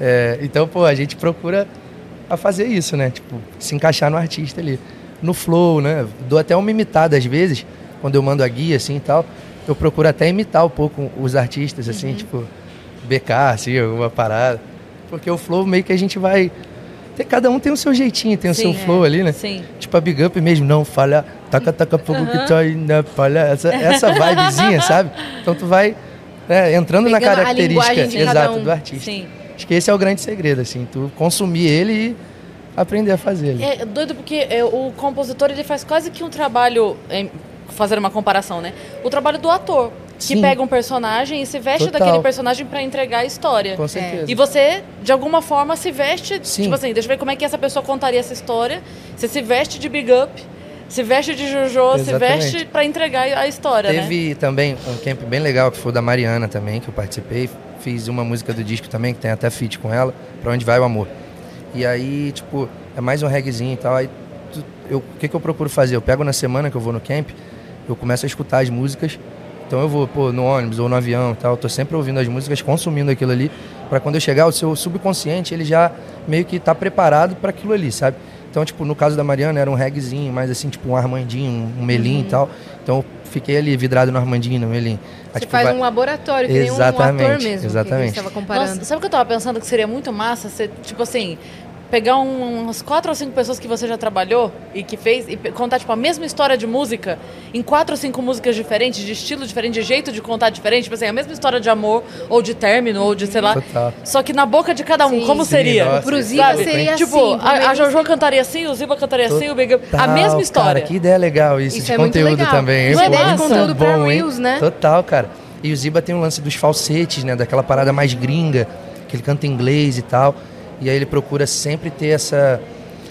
É, então, pô, a gente procura a fazer isso, né? Tipo, se encaixar no artista ali. No flow, né? Dou até uma imitada às vezes, quando eu mando a guia, assim, e tal. Eu procuro até imitar um pouco os artistas, assim, Uhum. tipo, BK, assim, alguma parada. Porque o flow meio que a gente vai... Tem, cada um tem o seu jeitinho, tem o seu Sim, é. flow ali, né? Sim. Tipo a Big Up mesmo, não falha, taca, taca que tá aí na palha. Essa, essa vibezinha, sabe? Então tu vai né, entrando na Pegando a característica exata um. do artista. Sim. Acho que esse é o grande segredo, assim, tu consumir ele e aprender a fazer ele. É doido porque é, o compositor ele faz quase que um trabalho, em- fazer uma comparação, né? O trabalho do ator, que Sim. pega um personagem e se veste Total. daquele personagem pra entregar a história. Com certeza. E você, de alguma forma, se veste, Sim. tipo assim, deixa eu ver como é que essa pessoa contaria essa história. Você se veste de big up, Se veste de Jojo, se Exatamente. veste pra entregar a história, né? Teve também um camp bem legal que foi o da Mariana também, que eu participei. Fiz uma música do disco também, que tem até feat com ela, Pra Onde Vai o Amor. E aí, tipo, é mais um reggaezinho e tal. Aí, eu- o que, que eu procuro fazer? Eu pego na semana que eu vou no camp, eu começo a escutar as músicas. Então eu vou, pô, no ônibus ou no avião e tal. Tô sempre ouvindo as músicas, consumindo aquilo ali. Pra quando eu chegar, o seu subconsciente, ele já meio que tá preparado para aquilo ali, sabe? Então, tipo, no caso da Mariana, era um reggaezinho, mais assim, tipo um Armandinho, um um Melim e tal. Então eu fiquei ali vidrado no Armandinho, no Melim. Você tipo, faz vai- um laboratório, que nem um Exatamente, ator mesmo. exatamente. Que a gente tava comparando. Nossa, sabe o que eu tava pensando que seria muito massa? Você, tipo assim, pegar um- umas quatro ou cinco pessoas que você já trabalhou e que fez e contar, tipo, a mesma história de música em quatro ou cinco músicas diferentes, de estilo diferente, de jeito de contar diferente. Tipo assim, a mesma história de amor, ou de término, ou de sei lá. Total. Só que na boca de cada um, Sim. como Sim, seria? nossa, Pro isso Ziba seria hein? Tipo, assim. a, a Jojo cantaria assim, o Ziba cantaria assim, o Big A mesma história. Cara, que ideia legal isso, Isso de é muito conteúdo legal. também. Não é ideia de conteúdo pra bom? Reels, né? Total, cara. E o Ziba tem um lance dos falsetes, né? Daquela parada mais gringa, que ele canta em inglês e tal. E aí ele procura sempre ter essa.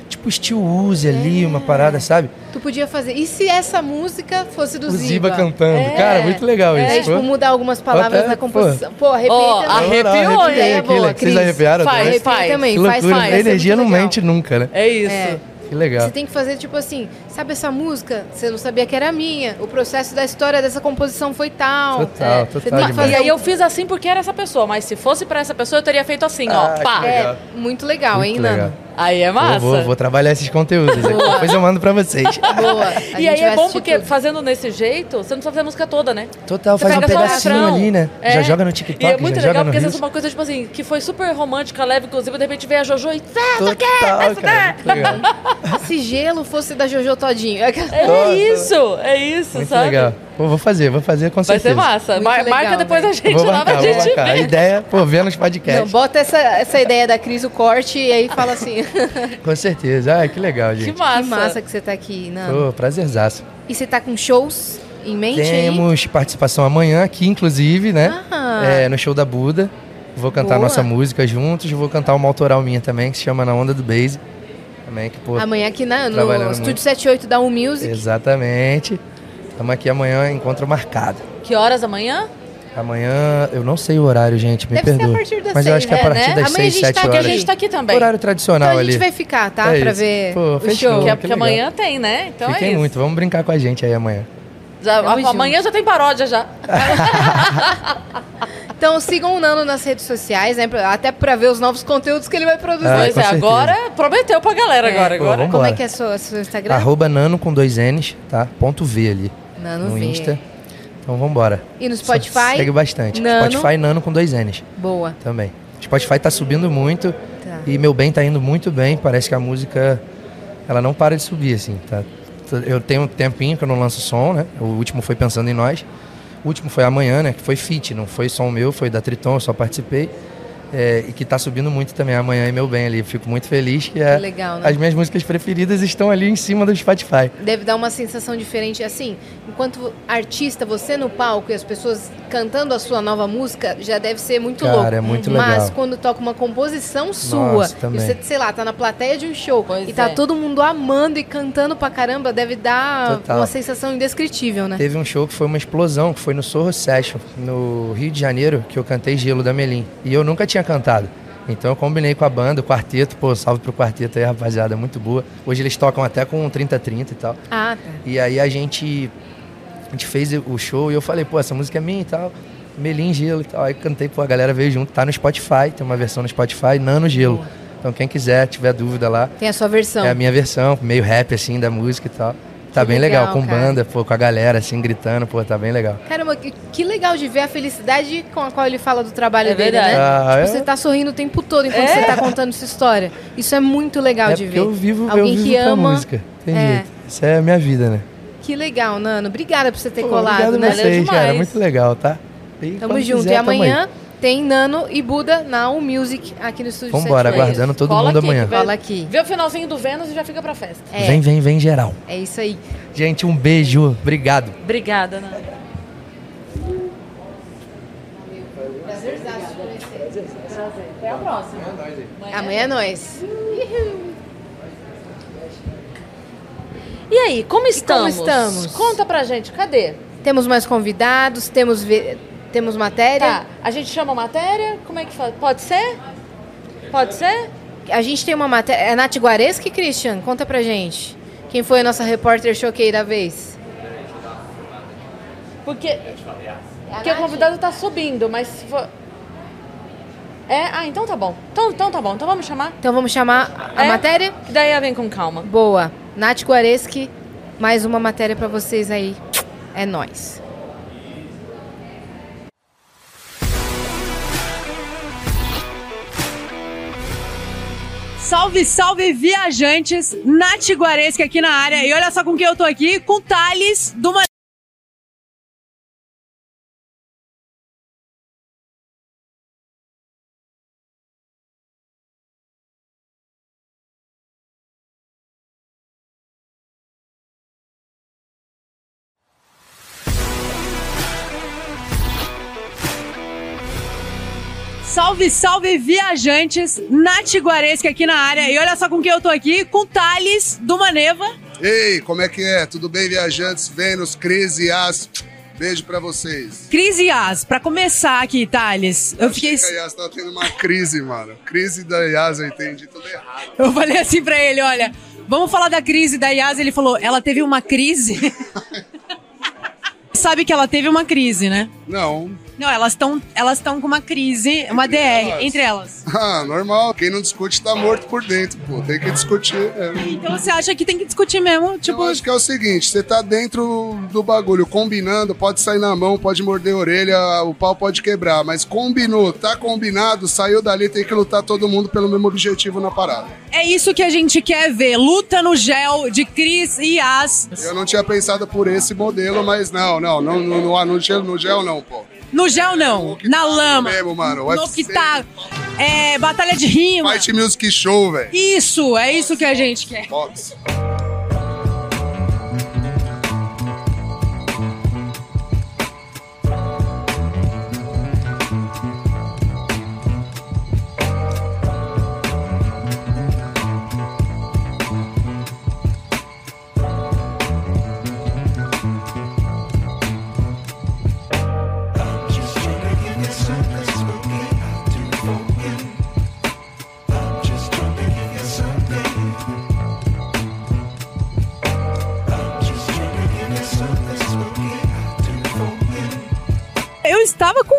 Tipo, Steel Uzi ali, uma parada, sabe? Tu podia fazer. E se essa música fosse do o Ziba? Ziba cantando. É. Cara, muito legal É, isso. tipo, pô. mudar algumas palavras Até, na composição. Pô, arrepia também. arrepia. Não, Arrepiou, ideia aqui, boa, né? Vocês arrepiaram Faz, também? Faz. também, Que faz, loucura. faz. A é energia não legal. mente nunca, né? É isso. É. Que legal. Você tem que fazer tipo assim, sabe essa música? Você não sabia que era minha. O processo da história dessa composição foi tal. Total, É, total. E aí eu fiz assim porque era essa pessoa, mas se fosse pra essa pessoa eu teria feito assim, Ah, ó, pá. É, muito legal, Muito hein, legal. Nano? Aí é massa. Vou, vou, vou trabalhar esses conteúdos. Depois eu mando pra vocês. Boa. A E aí é bom porque tudo. fazendo nesse jeito, você não precisa fazer a música toda, né? Total, Você faz um pedacinho ali, né? É. Já joga no E TikTok, é muito já legal porque às vezes Reels. uma coisa, tipo assim, que foi super romântica, leve, inclusive, de repente vem a Jojo e. Total, cara. Legal. Se gelo fosse da Jojo Todinho. É Nossa. isso, é isso, Muito sabe? legal. Pô, vou fazer, vou fazer com Vai certeza. ser massa. Muito Mar- legal, marca depois velho. a gente Vou lá marcar, pra vou gente marcar. A ver. ideia, pô, ver nos Não, podcasts. bota essa, essa ideia da Cris, o corte, e aí fala assim. Com certeza. Ah, que legal, Que gente. massa. que massa que você tá aqui, Nano. Pô, prazerzaço. E você tá com shows em mente aí? Temos participação amanhã aqui, inclusive, né? Ah. É, no show da Buda. Vou cantar Boa. nossa música juntos. Vou cantar uma autoral minha também, que se chama Na Onda do Base. Também, que, pô, Amanhã aqui na, no Estúdio muito. 78 da U Music. exatamente. Estamos aqui amanhã, encontro marcado. Que horas amanhã? Amanhã, eu não sei o horário, gente, me Deve perdoa. das Mas eu seis, acho que é a né, partir né? das Amanhã a 6, gente 7 tá aqui, Porque a horas. gente tá aqui também. Horário tradicional Então a ali. gente vai ficar, tá? É pra isso. ver Pô, o fechou. show. Porque, que porque legal. amanhã tem, né? Então é Fiquem isso. muito, vamos brincar com a gente aí amanhã. Já, amanhã já tem paródia já. Então sigam o Nano nas redes sociais, né? Até pra ver os novos conteúdos que ele vai produzir. Ah, pois com é, agora prometeu pra galera É. agora. Pô, agora. Como é que é seu, seu Instagram? Arroba nano com dois N's, tá? Ponto V ali Nano no V. Insta. Então vambora. E no Spotify? Segue bastante. Nano. Spotify nano com dois N's Boa. também. Spotify tá subindo muito Tá. e meu bem tá indo muito bem. Parece que a música ela não para de subir assim, tá? Eu tenho um tempinho que eu não lanço som, né? O último foi pensando em nós. O último foi amanhã, né? Que foi feat, não foi som meu, foi da Triton, eu só participei. É, e que tá subindo muito também amanhã e meu bem ali. Fico muito feliz que, é, legal, né? as minhas músicas preferidas estão ali em cima do Spotify. Deve dar uma sensação diferente. Assim, enquanto artista, você no palco e as pessoas cantando a sua nova música, já deve ser muito Cara, louco. é muito Mas legal. quando toca uma composição sua, Nossa, e você, sei lá, tá na plateia de um show Pois e tá é. todo mundo amando e cantando pra caramba, deve dar Total. uma sensação indescritível, né? Teve um show que foi uma explosão, que foi no Sorro Session, no Rio de Janeiro, que eu cantei Gelo da Melim. E eu nunca tinha cantado. Então eu combinei com a banda, o quarteto, pô, salve pro quarteto aí, rapaziada, muito boa. Hoje eles tocam até com 30-30 e tal. Ah, tá. E aí a gente, a gente fez o show e eu falei, pô, essa música é minha e tal. Melim Gelo e tal. Aí cantei, pô, a galera veio junto, tá no Spotify, tem uma versão no Spotify, Nano Gelo. Então quem quiser, tiver dúvida lá, Tem a sua versão. é a minha versão, meio rap assim da música e tal. Tá Que bem legal, legal, com cara. banda, pô, com a galera assim gritando, pô, tá bem legal. Caramba, que, que legal de ver a felicidade com a qual ele fala do trabalho É dele, verdade. né? Ah, Tipo, é? Você tá sorrindo o tempo todo enquanto É. você tá contando essa história. Isso é muito legal é de porque ver. eu vivo, Alguém eu vivo que ama. música. Tem É. jeito. Isso é a minha vida, né? Que legal, Nano. Obrigada por você ter Pô, colado, obrigado né? a vocês, cara. Muito legal, tá? E Tamo junto. quiser, e tamo aí. Tem Nano e Buda na U Music aqui no Estúdio Vambora, 78. aguardando todo Cola mundo aqui, amanhã. Cola aqui. Vê o finalzinho do Vênus e já fica pra festa. É, Vem, vem, vem geral. é isso aí. Gente, um beijo. Obrigado. Obrigada, Ana. Até a próxima. Amanhã é nós. E aí, como estamos? estamos? Conta pra gente, cadê? Temos mais convidados, temos, temos matéria. Tá, a gente chama matéria? Como é que faz? Pode ser? Pode ser? A gente tem uma matéria. É Nath Guareschi, Christian? Conta pra gente. Quem foi a nossa repórter choquei da vez? Porque, porque o convidado tá subindo, mas se for... É? Ah, então tá bom. Então, então tá bom. Então vamos chamar. Então vamos chamar a É? matéria? Que daí ela vem com calma. Boa. Nath Guareschi, mais uma matéria pra vocês aí. É nóis. Salve, salve, viajantes! Nath Guareschi aqui na área. E olha só com quem eu tô aqui, com Thales do Ma- Salve, salve, viajantes! Nath Guareschi aqui na área. E olha só com quem eu tô aqui, com Thales do Maneva. Ei, como é que é? Tudo bem, viajantes? Vênus, Cris e As. Beijo pra vocês. Cris e Yas, pra começar aqui, Thales, eu fiquei. Achei que a Yas tá tendo uma crise, mano. Crise da Yas, eu entendi tudo errado. Eu falei assim pra ele: olha, vamos falar da crise da Yas. Ele falou: ela teve uma crise. Sabe que ela teve uma crise, né? Não. Não, elas estão elas estão com uma crise, uma DR, elas? entre elas. Ah, normal. Quem não discute tá morto por dentro, pô. Tem que discutir. é. Então você acha que tem que discutir mesmo? Tipo, Eu acho que é o seguinte, você tá dentro do bagulho, combinando, pode sair na mão, pode morder a orelha, o pau pode quebrar, mas combinou, tá combinado, saiu dali, tem que lutar todo mundo pelo mesmo objetivo na parada. é isso que a gente quer ver. Luta no gel de Cris e Yas. Eu não tinha pensado por esse modelo, mas não, não, não, no, no, no, gel, no gel não, pô. No gel não, na lama. Mesmo, mano. No que tá. É, batalha de rima. Fight Music Show, velho. Isso, é isso que a gente quer. Box.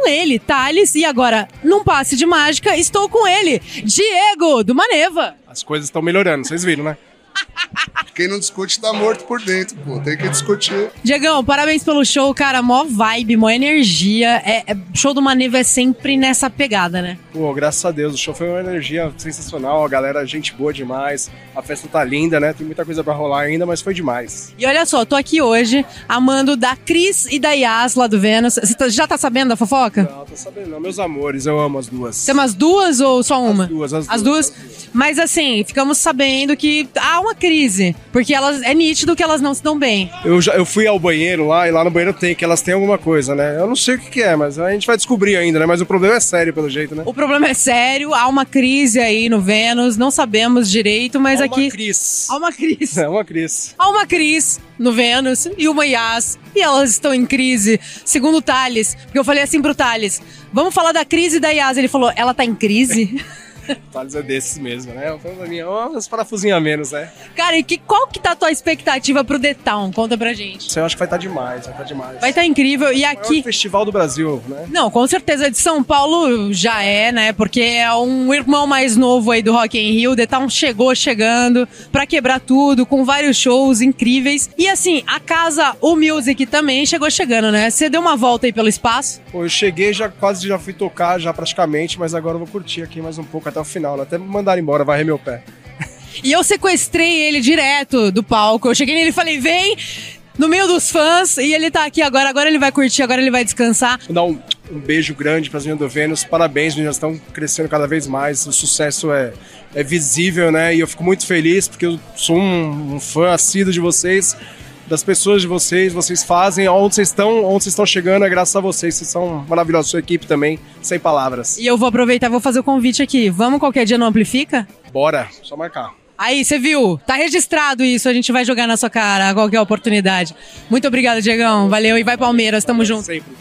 Com ele, Thales, e agora, num passe de mágica, estou com ele, Diego, do Maneva. As coisas estão melhorando, vocês viram, né? Quem não discute tá morto por dentro, pô. Tem que discutir. Diegão, parabéns pelo show, cara. Mó vibe, mó energia. É, é- show do Maneva é sempre nessa pegada, né? Pô, graças a Deus, o show foi uma energia sensacional, a galera, gente boa demais, a festa tá linda, né? Tem muita coisa pra rolar ainda, mas foi demais. E olha só, tô aqui hoje, amando da Cris e da Yas lá do Vênus. Você tá- já tá sabendo da fofoca? Não, tô sabendo, não. Meus amores, eu amo as duas. Tem umas duas ou só uma? As duas, as As duas, duas? Mas assim, ficamos sabendo que há uma crise. Porque elas é nítido que elas não se dão bem. Eu, já, eu fui ao banheiro lá e lá no banheiro tem, que elas têm alguma coisa, né? Eu não sei o que, que é, mas a gente vai descobrir ainda, né? Mas o problema é sério, pelo jeito, né? O problema é sério, há uma crise aí no Vênus, não sabemos direito, mas Há aqui. uma Cris. Há uma crise. É uma Cris. Há uma Cris no Vênus e uma Yas. E elas estão em crise, segundo o Thales. Porque eu falei assim pro Thales: vamos falar da crise da Yas. Ele falou: ela tá em crise? O Thales é desses mesmo, né? Foi uma minha, umas parafusinhas a menos, né? Cara, e que, qual que tá a tua expectativa pro The Town? Conta pra gente. Isso eu acho que vai estar demais, vai estar demais. Vai estar incrível. E O aqui. maior festival do Brasil, né? Não, com certeza de São Paulo já é, né? Porque é um irmão mais novo aí do Rock in Rio. The Town chegou chegando pra quebrar tudo, com vários shows incríveis. E assim, a casa, o Music também chegou chegando, né? Você deu uma volta aí pelo espaço. Pô, eu cheguei, já quase já fui tocar, já praticamente, mas agora eu vou curtir aqui mais um pouco até o final, né? Até me mandar embora, varrer meu pé. E eu sequestrei ele direto do palco. Eu cheguei nele e falei, vem! No meio dos fãs, e ele tá aqui agora, agora ele vai curtir, agora ele vai descansar. Vou dar um, um beijo grande para as meninas do Vênus. Parabéns, meninas estão crescendo cada vez mais. O sucesso é, é visível, né? E eu fico muito feliz porque eu sou um, um fã assíduo de vocês, das pessoas de vocês. Vocês fazem onde vocês estão, onde vocês estão chegando é graças a vocês. Vocês são maravilhosos, sua equipe também, sem palavras. E eu vou aproveitar e vou fazer o convite aqui. Vamos qualquer dia no Amplifica? Bora, só marcar. Aí, você viu? Tá registrado isso, a gente vai jogar na sua cara a qualquer oportunidade. Muito obrigado, Diegão. Valeu e vai Palmeiras, tamo junto. Sempre.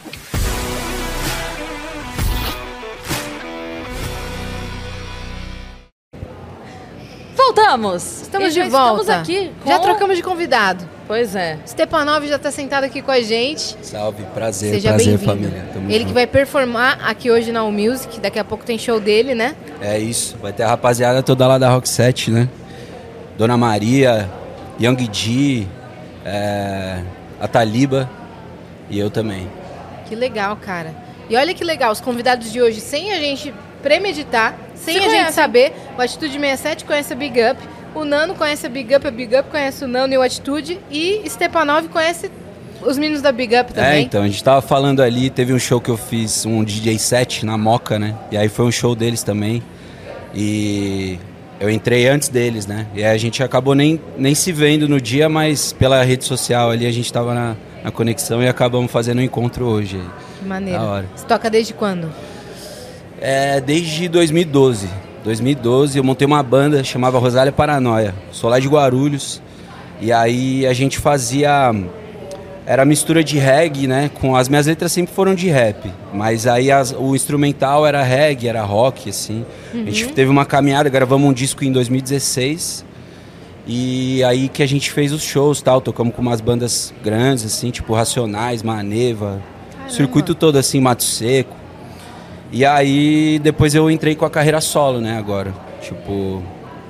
Voltamos! Estamos E de já volta. Estamos aqui. Já com- trocamos de convidado. Pois é. Stepanov já tá sentado aqui com a gente. Salve, prazer, Seja prazer bem-vindo. família. Tamo Ele junto. que vai performar aqui hoje na All Music. Daqui a pouco tem show dele, né? É isso, vai ter a rapaziada toda lá da Rock 7, né? Dona Maria, Young G, é, a Taliba e eu também. Que legal, cara. E olha que legal, os convidados de hoje, sem a gente premeditar, sem Se a gente saber, o Atitude 67 conhece a Big Up, o Nano conhece a Big Up, a Big Up conhece o Nano e o Atitude, e Stepanov conhece os meninos da Big Up É, também. então, a gente tava falando ali, teve um show que eu fiz, um DJ set na Moca, né? E aí foi um show deles também. E eu entrei antes deles, né? E aí a gente acabou nem, nem se vendo no dia, mas pela rede social ali a gente tava na, na conexão e acabamos fazendo um encontro hoje. Que maneiro. Da hora. Você toca desde quando? É, desde 2012. 2012 eu montei uma banda chamava Rosália Paranoia. Sou lá de Guarulhos. E aí a gente fazia era mistura de reggae, né? Com as minhas letras sempre foram de rap, mas aí as- o instrumental era reggae, era rock assim. A gente teve uma caminhada, gravamos um disco em 2016. E aí que a gente fez os shows, tal, tocamos com umas bandas grandes assim, tipo Racionais, Maneva, o circuito todo assim, Mato Seco. E aí depois eu entrei com a carreira solo, né, agora. Tipo,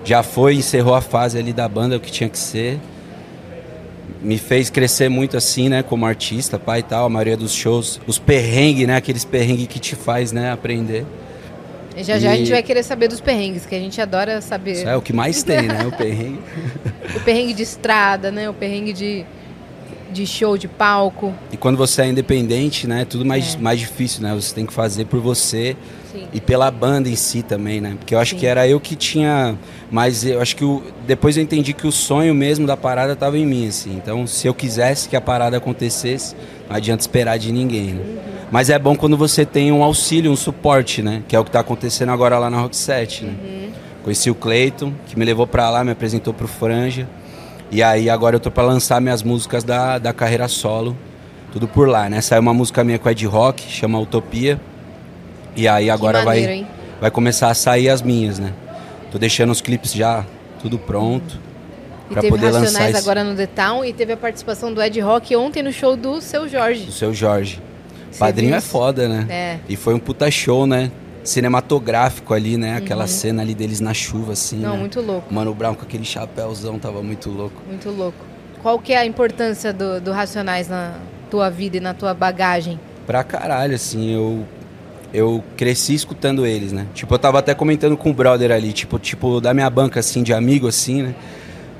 já foi, encerrou a fase ali da banda, o que tinha que ser. Me fez crescer muito assim, né, como artista, pai e tal, a maioria dos shows, os perrengues, né, aqueles perrengues que te faz, né, aprender. E já já a E- gente vai querer saber dos perrengues, que a gente adora saber. Isso é o que mais tem, né, o perrengue. O perrengue de estrada, né? O perrengue de, de show, de palco. E quando você é independente, né, é tudo mais, mais difícil, né? Você tem que fazer por você Sim. e pela banda em si também, né? Porque eu acho Sim. que era eu que tinha, mas eu acho que o, depois eu entendi que o sonho mesmo da parada estava em mim, assim. Então, se eu quisesse que a parada acontecesse, não adianta esperar de ninguém, né? Mas é bom quando você tem um auxílio, um suporte, né? Que é o que está acontecendo agora lá na Rock 7, né? Conheci o Cleiton, que me levou para lá, me apresentou pro Franja. E aí agora eu tô para lançar minhas músicas da, da carreira solo, tudo por lá, né? Saiu uma música minha com Ed Rock, chama Utopia. E aí agora maneiro, hein? vai vai começar a sair as minhas, né? Tô deixando os clipes já tudo pronto E teve poder lançar Racionais esse, agora no The Town e teve a participação do Ed Rock ontem no show do Seu Jorge. do seu Jorge. Você Padrinho é foda, né? É. E foi um puta show, né? Cinematográfico ali, né? Aquela cena ali deles na chuva, assim. Uhum. Não, né? muito louco, Mano Brown com aquele chapéuzão tava muito louco. muito louco. Qual que é a importância do, do Racionais na tua vida e na tua bagagem? Pra caralho, assim, eu. Eu cresci escutando eles, né? Tipo, eu tava até comentando com o brother ali, tipo, tipo, da minha banca, assim, de amigo, assim, né?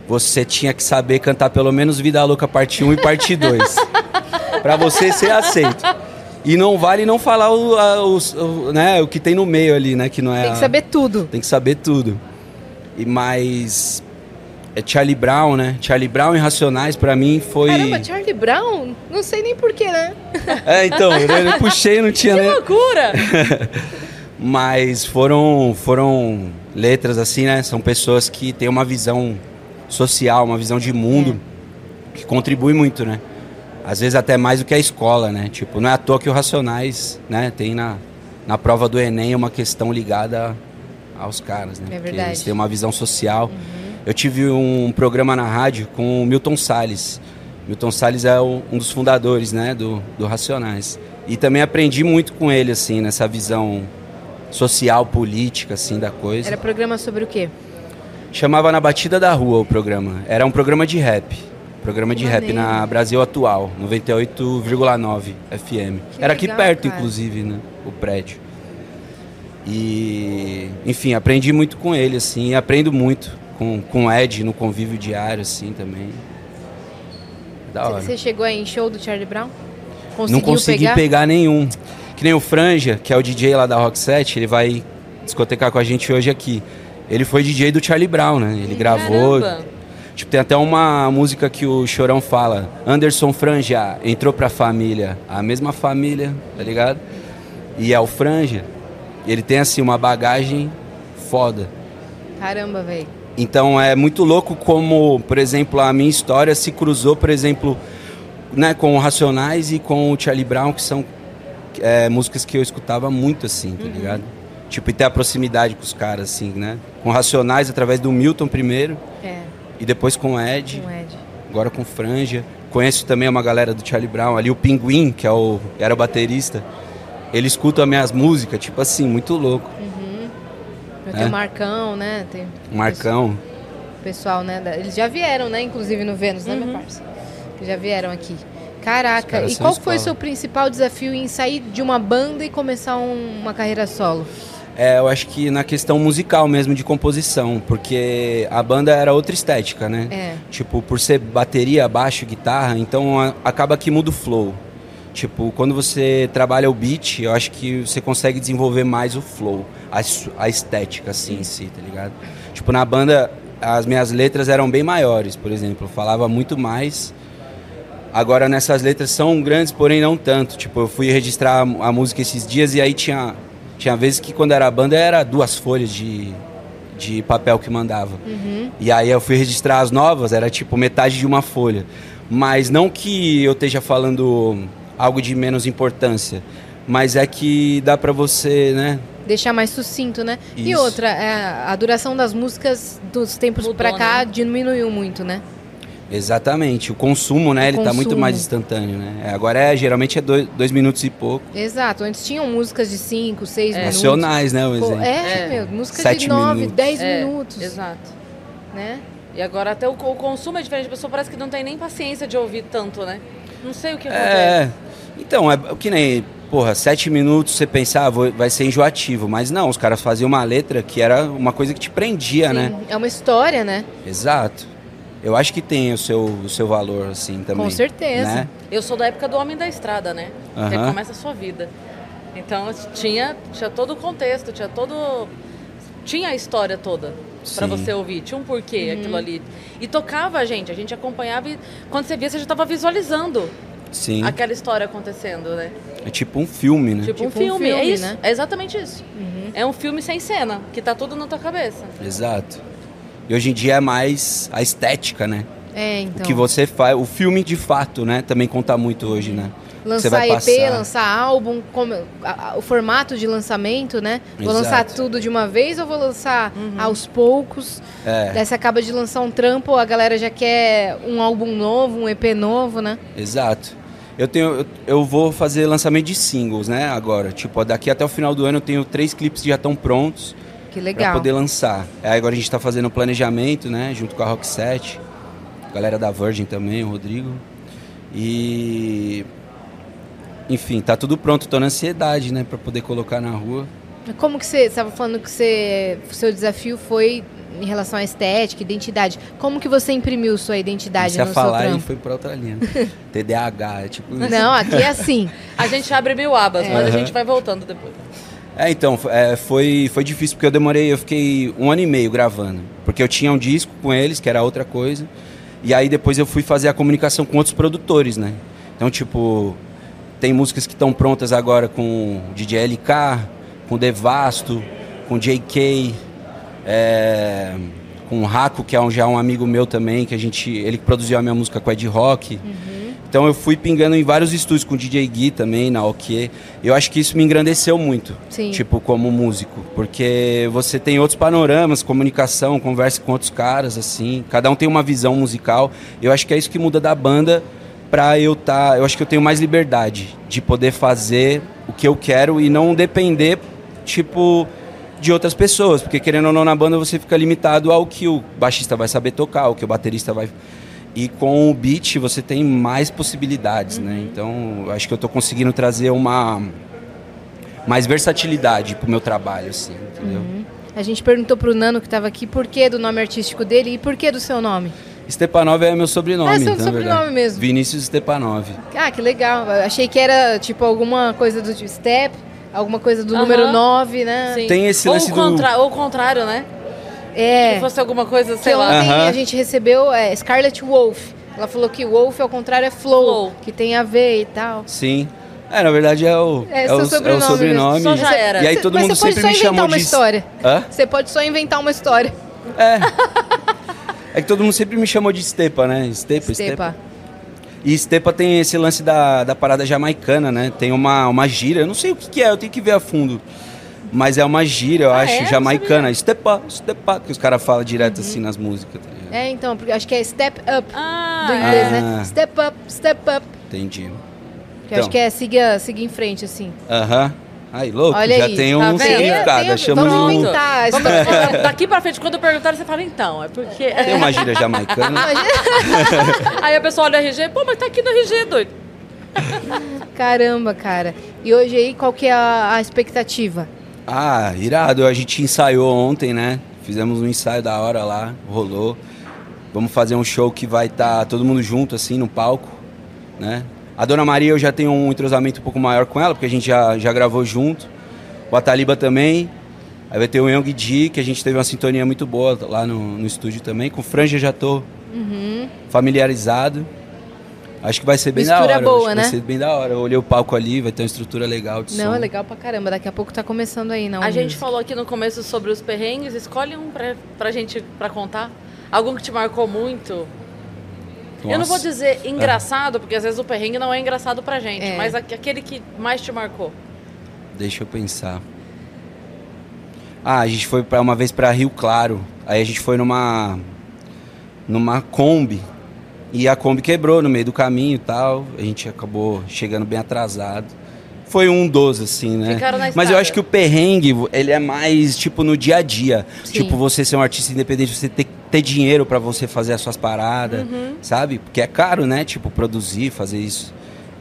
Você tinha que saber cantar pelo menos Vida Louca parte 1 e parte 2. pra você ser aceito. E não vale não falar o, a- os- o, né, o que tem no meio ali, né? Que não é Tem que saber tudo. tem que saber tudo. E mais. É Charlie Brown, né? Charlie Brown e Racionais pra mim foi. Caramba, Charlie Brown? Não sei nem porquê, né? É, então, eu, eu puxei, não tinha nem. Loucura! Mas foram, foram letras assim, né? São pessoas que têm uma visão social, uma visão de mundo que contribui muito, né? Às vezes até mais do que a escola, né? Tipo, não é à toa que o Racionais, né, tem na, na prova do Enem uma questão ligada aos caras, né? É Porque verdade. eles têm uma visão social. Eu tive um programa na rádio com o Milton Salles. Milton Salles é o- um dos fundadores, né, do, do Racionais. E também aprendi muito com ele, assim, nessa visão social, política, assim, da coisa. Era programa sobre o quê? Chamava Na Batida da Rua o programa. Era um programa de rap. Programa de rap na Brasil Atual, 98,9 FM. Que Era aqui legal, perto, cara. inclusive, né? O prédio. E, enfim, aprendi muito com ele, assim, e aprendo muito com, com o Ed no convívio diário, assim, também. Da hora. Você chegou aí em show do Charlie Brown? Não Conseguiu consegui pegar? pegar? nenhum. Que nem o Franja, que é o DJ lá da Rock 7, ele vai discotecar com a gente hoje aqui. Ele foi DJ do Charlie Brown, né? Ele gravou. Tipo, tem até uma música que o Chorão fala: Anderson Franja entrou pra família. A mesma família, tá ligado? E é o Franja. Ele tem, assim, uma bagagem foda. Caramba, velho. Então é muito louco como, por exemplo, a minha história se cruzou, por exemplo, né, com o Racionais e com o Charlie Brown, que são é, músicas que eu escutava muito assim, tá ligado? Tipo, e ter a proximidade com os caras, assim, né? Com Racionais através do Milton primeiro É, e depois com o Ed, com o Ed. agora com Franja. Conheço também uma galera do Charlie Brown ali, o Pinguim, que é o, era o baterista. Ele escuta as minhas músicas, tipo assim, muito louco. Tem É. o Marcão, né? Tem O Marcão. o pessoal, né? Eles já vieram, né? Inclusive no Vênus, né, meu parça? Que já vieram aqui. Caraca, e qual foi o seu principal desafio em sair de uma banda e começar um- uma carreira solo? É, eu acho que na questão musical mesmo, de composição, porque a banda era outra estética, né? É. Tipo, por ser bateria, baixo, guitarra, então a- acaba que muda o flow. Tipo, quando você trabalha o beat, eu acho que você consegue desenvolver mais o flow, a, a estética, assim, em si, tá ligado? Tipo, na banda, as minhas letras eram bem maiores, por exemplo, eu falava muito mais. Agora, nessas letras são grandes, porém não tanto. Tipo, eu fui registrar a, a música esses dias e aí tinha, tinha vezes que quando era banda era duas folhas de, de papel que mandava. E aí eu fui registrar as novas, era tipo metade de uma folha. Mas não que eu esteja falando algo de menos importância, mas é que dá pra você, né? Deixar mais sucinto, né? E Isso. outra, é, a duração das músicas dos tempos Mudou, pra cá né? diminuiu muito, né? Exatamente. O consumo, né? O ele tá muito mais instantâneo, né? É, Agora é, geralmente é dois, dois minutos e pouco. Exato. Antes tinham músicas de 5, 6 minutos. Nacionais, né? O Pô, exemplo. é, É. meu, música Sete de 9, minutos. 10 É, minutos, Exato. né? E agora até o, o consumo é diferente. A pessoa parece que não tem nem paciência de ouvir tanto, né? Não sei o que acontece. É. Então, é o que nem, porra, sete minutos você pensar, ah, vai ser enjoativo. Mas não, os caras faziam uma letra que era uma coisa que te prendia, Sim, né? É uma história, né? Exato. Eu acho que tem o seu, o seu valor, assim, também. Com certeza. Né? Eu sou da época do Homem da Estrada, né? Que Aham. começa a sua vida. Então tinha, tinha todo o contexto, tinha todo. Tinha a história toda pra Sim. você ouvir, tinha um porquê aquilo ali. E tocava a gente, a gente acompanhava e quando você via, você já estava visualizando Sim. aquela história acontecendo, né? É tipo um filme, né? Tipo, um, Tipo um filme, é filme, isso. né? É exatamente isso. É um filme sem cena, que tá tudo na tua cabeça. Exato. E hoje em dia é mais a estética, né? É, O então. que você faz. O filme de fato, né? Também conta muito hoje, né? Você Lançar vai EP, passar. lançar álbum, como, a- a- o formato de lançamento, né? Vou lançar Exato. tudo de uma vez ou vou lançar aos poucos? É. Daí você acaba de lançar um trampo, a galera já quer um álbum novo, um EP novo, né? Exato. Eu tenho, eu, eu vou fazer lançamento de singles, né? Agora, tipo, daqui até o final do ano eu tenho três clipes que já estão prontos Que para legal. poder lançar. Aí agora a gente tá fazendo o planejamento, né? Junto com a Rock 7, galera da Virgin também, o Rodrigo. E enfim, tá tudo pronto. Tô na ansiedade, né, para poder colocar na rua. Como que você estava falando que você, o seu desafio foi em relação à estética, identidade? Como que você imprimiu sua identidade Comecei a no seu falar e trampo? foi para outra linha. né? TDAH, é tipo isso. Não, aqui é assim. A gente abre mil abas, mas a Aham. gente vai voltando depois. É, então, é, foi, foi difícil porque eu demorei, eu fiquei um ano e meio gravando. Porque eu tinha um disco com eles, que era outra coisa. E aí depois eu fui fazer a comunicação com outros produtores, né? Então, tipo, tem músicas que estão prontas agora com DJ LK, com Devasto, com JK, é, com Raco, que é um, já um amigo meu também, que a gente. Ele produziu a minha música com Ed Rock. Então eu fui pingando em vários estúdios com o DJ Gui também, na OK. Eu acho que isso me engrandeceu muito, Sim. tipo, como músico. Porque você tem outros panoramas, comunicação, conversa com outros caras, assim. Cada um tem uma visão musical. Eu acho que é isso que muda da banda pra eu tá. Eu acho que eu tenho mais liberdade de poder fazer o que eu quero e não depender, tipo, de outras pessoas. Porque querendo ou não, na banda você fica limitado ao que o baixista vai saber tocar, o que o baterista vai. E com o beat você tem mais possibilidades, né? Então, eu acho que eu tô conseguindo trazer uma mais versatilidade pro meu trabalho, assim, entendeu? A gente perguntou pro Nano que estava aqui por que do nome artístico dele e por que do seu nome. Stepanov é meu sobrenome, Ah, seu então, sobrenome verdade. mesmo. Vinícius Stepanov. Ah, que legal. Achei que era tipo alguma coisa do tipo step, alguma coisa do Aham. número 9, né? Sim. Tem esse ou, lance o do- ou o contrário, né? Se É. fosse alguma coisa, Que sei lá. ontem Aham. a gente recebeu é, Scarlett Wolf. Ela falou que Wolf ao contrário é flow, Flow. que tem a ver e tal. Sim. É, na verdade é o, É, é seu o, é o sobrenome sobrenome. Só já era. E aí Cê- todo mas mundo você pode sempre só me inventar chamou uma de... Você pode só inventar uma história. É que todo mundo sempre me chamou de Estepa, né? Estepa, Estepa. Estepa. E Estepa tem esse lance da, da parada jamaicana, né? Tem uma, uma gíria, eu não sei o que, que é, eu tenho que ver a fundo. Mas é uma gíria, eu Ah, acho, é? Jamaicana. Stepa, stepa, que os caras falam direto Uhum. assim nas músicas. tá? É, então, porque acho que é step up Ah, do inglês, Ah. né? Step up, step up. Entendi. Eu acho que é seguir, seguir em frente, assim. Aham. Aí, louco, Olha já aí, tem tá um vendo? significado. Tem- tem- vamos um... inventar. Vamos- daqui pra frente, quando perguntarem, você fala, então, é porque... Tem uma gíria jamaicana. Aí a pessoa olha o RG, pô, mas tá aqui no RG, doido. Caramba, cara. E hoje aí, qual que é a, a expectativa? Ah, irado. A gente ensaiou ontem, né? Fizemos um ensaio da hora lá, rolou. Vamos fazer um show que vai estar todo mundo junto, assim, no palco, né? A Dona Maria eu já tenho um entrosamento um pouco maior com ela, porque a gente já, já gravou junto. O Ataliba também. Aí vai ter o Young D, que a gente teve uma sintonia muito boa lá no, no estúdio também. Com o Franja já tô Uhum. familiarizado. Acho que vai ser bem Mistura da hora. boa, né? Vai ser bem da hora. Eu olhei o palco ali, vai ter uma estrutura legal de Não, som. é legal pra caramba. Daqui a pouco tá começando aí, não. A gente falou aqui no começo sobre os perrengues, escolhe um pra, pra gente, pra contar. Algum que te marcou muito? Eu não Nossa. vou dizer engraçado, porque às vezes o perrengue não é engraçado pra gente, É. mas aque- aquele que mais te marcou. Deixa eu pensar. Ah, a gente foi para uma vez para Rio Claro. Aí a gente foi numa numa Kombi. E a Kombi quebrou no meio do caminho e tal. A gente acabou chegando bem atrasado. Foi um dos, assim, né? Ficaram na Mas eu acho que o perrengue, ele é mais, tipo, no dia a dia. Sim. Tipo, você ser um artista independente, você ter, ter dinheiro para você fazer as suas paradas, Uhum. sabe? Porque é caro, né? Tipo, produzir, fazer isso.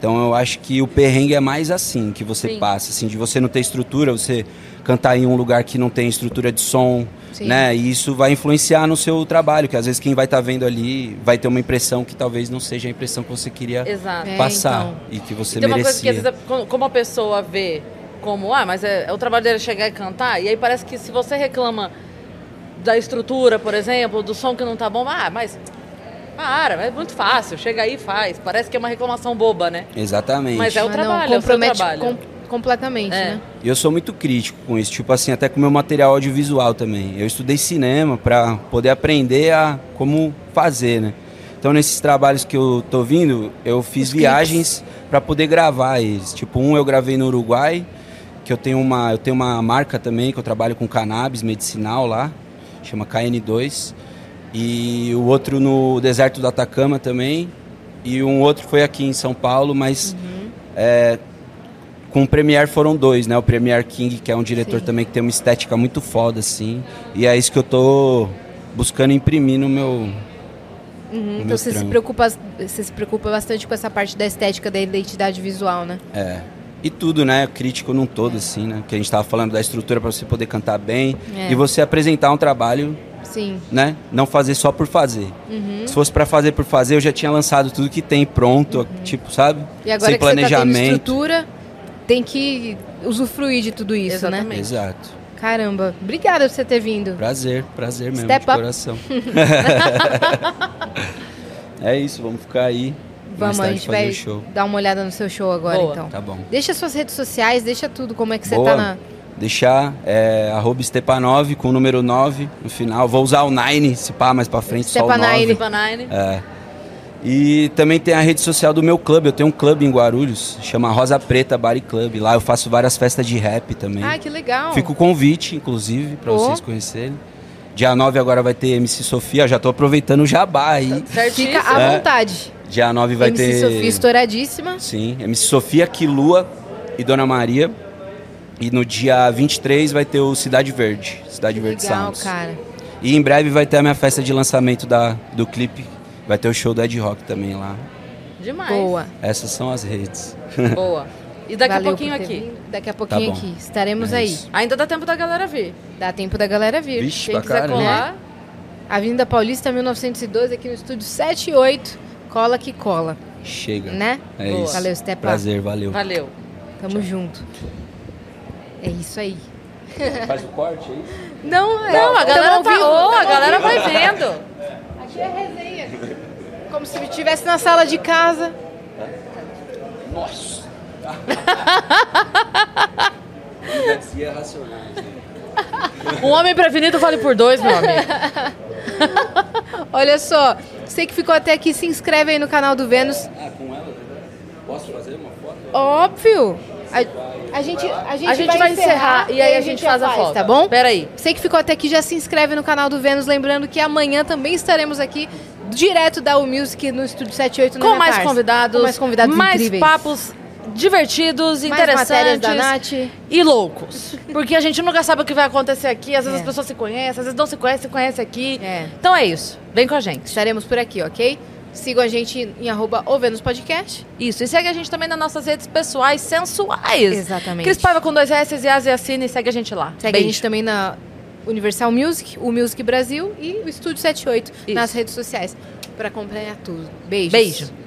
Então eu acho que o perrengue é mais assim que você Sim. passa, assim, de você não ter estrutura, você cantar em um lugar que não tem estrutura de som, Sim. né? E isso vai influenciar no seu trabalho, que às vezes quem vai estar vendo ali vai ter uma impressão que talvez não seja a impressão que você queria Exato. É, passar então. e que você E tem uma coisa que merecia. às vezes, é- como- como a pessoa vê como, ah, mas é, é o trabalho dele chegar e cantar, e aí parece que se você reclama da estrutura, por exemplo, do som que não tá bom, ah, mas para, é muito fácil, chega aí e faz. Parece que é uma reclamação boba, né? Exatamente. Mas é o Ah, trabalho, não, é o compromete trabalho. com- completamente, É. né? E eu sou muito crítico com isso, tipo assim, até com o meu material audiovisual também. Eu estudei cinema para poder aprender a como fazer, né? Então nesses trabalhos que eu tô vindo, eu fiz Os viagens para poder gravar eles. Tipo, um eu gravei no Uruguai, que eu tenho uma, eu tenho uma marca também que eu trabalho com cannabis medicinal lá, chama KN2. E o outro no deserto do Atacama também. E um outro foi aqui em São Paulo, mas é, com o Premiere foram dois, né? O Premiere King, que é um diretor Sim. também que tem uma estética muito foda, assim. E é isso que eu tô buscando imprimir no meu. Uhum, então você se, preocupa, você se preocupa bastante com essa parte da estética da identidade visual, né? É. E tudo, né? Crítico num todo, assim, né? Que a gente tava falando da estrutura para você poder cantar bem. É. E você apresentar um trabalho, Sim. né? Não fazer só por fazer. Uhum. Se fosse para fazer por fazer, eu já tinha lançado tudo que tem pronto, tipo, sabe? E agora Sem que você tá tendo planejamento. estrutura, tem que usufruir de tudo isso, Exatamente. né? Exato. Caramba. Obrigada por você ter vindo. Prazer, prazer mesmo, Step de up. coração. é isso, vamos ficar aí. Vamos, a gente fazer vai o show. dar uma olhada no seu show agora, Boa. então. Tá bom. Deixa suas redes sociais, deixa tudo, como é que você Boa. tá na... Deixar é, arroba Stepanov com o número 9 no final. Vou usar o 9, se pá, mais pra frente, só o Stepanine. 9. Panine. É. E também tem a rede social do meu clube. Eu tenho um clube em Guarulhos, chama Rosa Preta Body Club. Lá eu faço várias festas de rap também. Ah, que legal. Fica o convite, inclusive, pra Ô. vocês conhecerem. Dia 9 agora vai ter MC Sofia, já tô aproveitando o jabá aí. Certíssimo. Fica à É. vontade. Dia 9 vai MC ter. Sofia estouradíssima. Sim, MC Sofia, Quilua e Dona Maria. E no dia 23 vai ter o Cidade Verde, Cidade Verde legal, Sounds. cara. E em breve vai ter a minha festa de lançamento da, do clipe. Vai ter o show do Ed Rock também lá. Demais. Boa. Essas são as redes. Boa. E daqui Valeu a pouquinho aqui. vindo. Daqui a pouquinho bom. aqui. Estaremos É aí. isso. Ainda dá tempo da galera vir. Dá tempo da galera vir. Vixe, Quem pra quiser colar, Avenida Paulista, 1912, aqui no estúdio 78. Cola que cola, Chega. né? É Boa. isso. Valeu, Stepa. Prazer, valeu. valeu. Tamo junto. É isso aí. Faz o corte aí? Não, é. Não, a galera tamo ao tá. vivo, Ô, tamo a ao galera vai vendo. Aqui é resenha. Como se estivesse na sala de casa. Nossa! Racionais. Um homem prevenido vale por dois, meu amigo. Olha só, você que ficou até aqui, se inscreve aí no canal do Vênus. Ah, com ela? Posso fazer uma foto? Óbvio. A, a gente, a gente, A gente vai encerrar e aí a gente faz a foto. Tá bom? Peraí. Você que ficou até aqui, já se inscreve no canal do Vênus. Lembrando que amanhã também estaremos aqui, direto da U Music no Estúdio 78 no Com mais Renatarse. convidados. Com mais convidados mais incríveis. papos divertidos, Mais interessantes. da Nath. E loucos. Porque a gente nunca sabe o que vai acontecer aqui. Às vezes É. as pessoas se conhecem, às vezes não se conhecem, se conhecem aqui. É. Então é isso. Vem com a gente. Estaremos por aqui, ok? Sigam a gente em arroba Podcast. Isso. E segue a gente também nas nossas redes pessoais sensuais. Exatamente. Cris Paiva com dois S e As e Assine. Segue a gente lá. Segue Beijo. a gente também na Universal Music, o Music Brasil e o Estúdio 78 Isso. nas redes sociais para acompanhar tudo. Beijos. Beijo.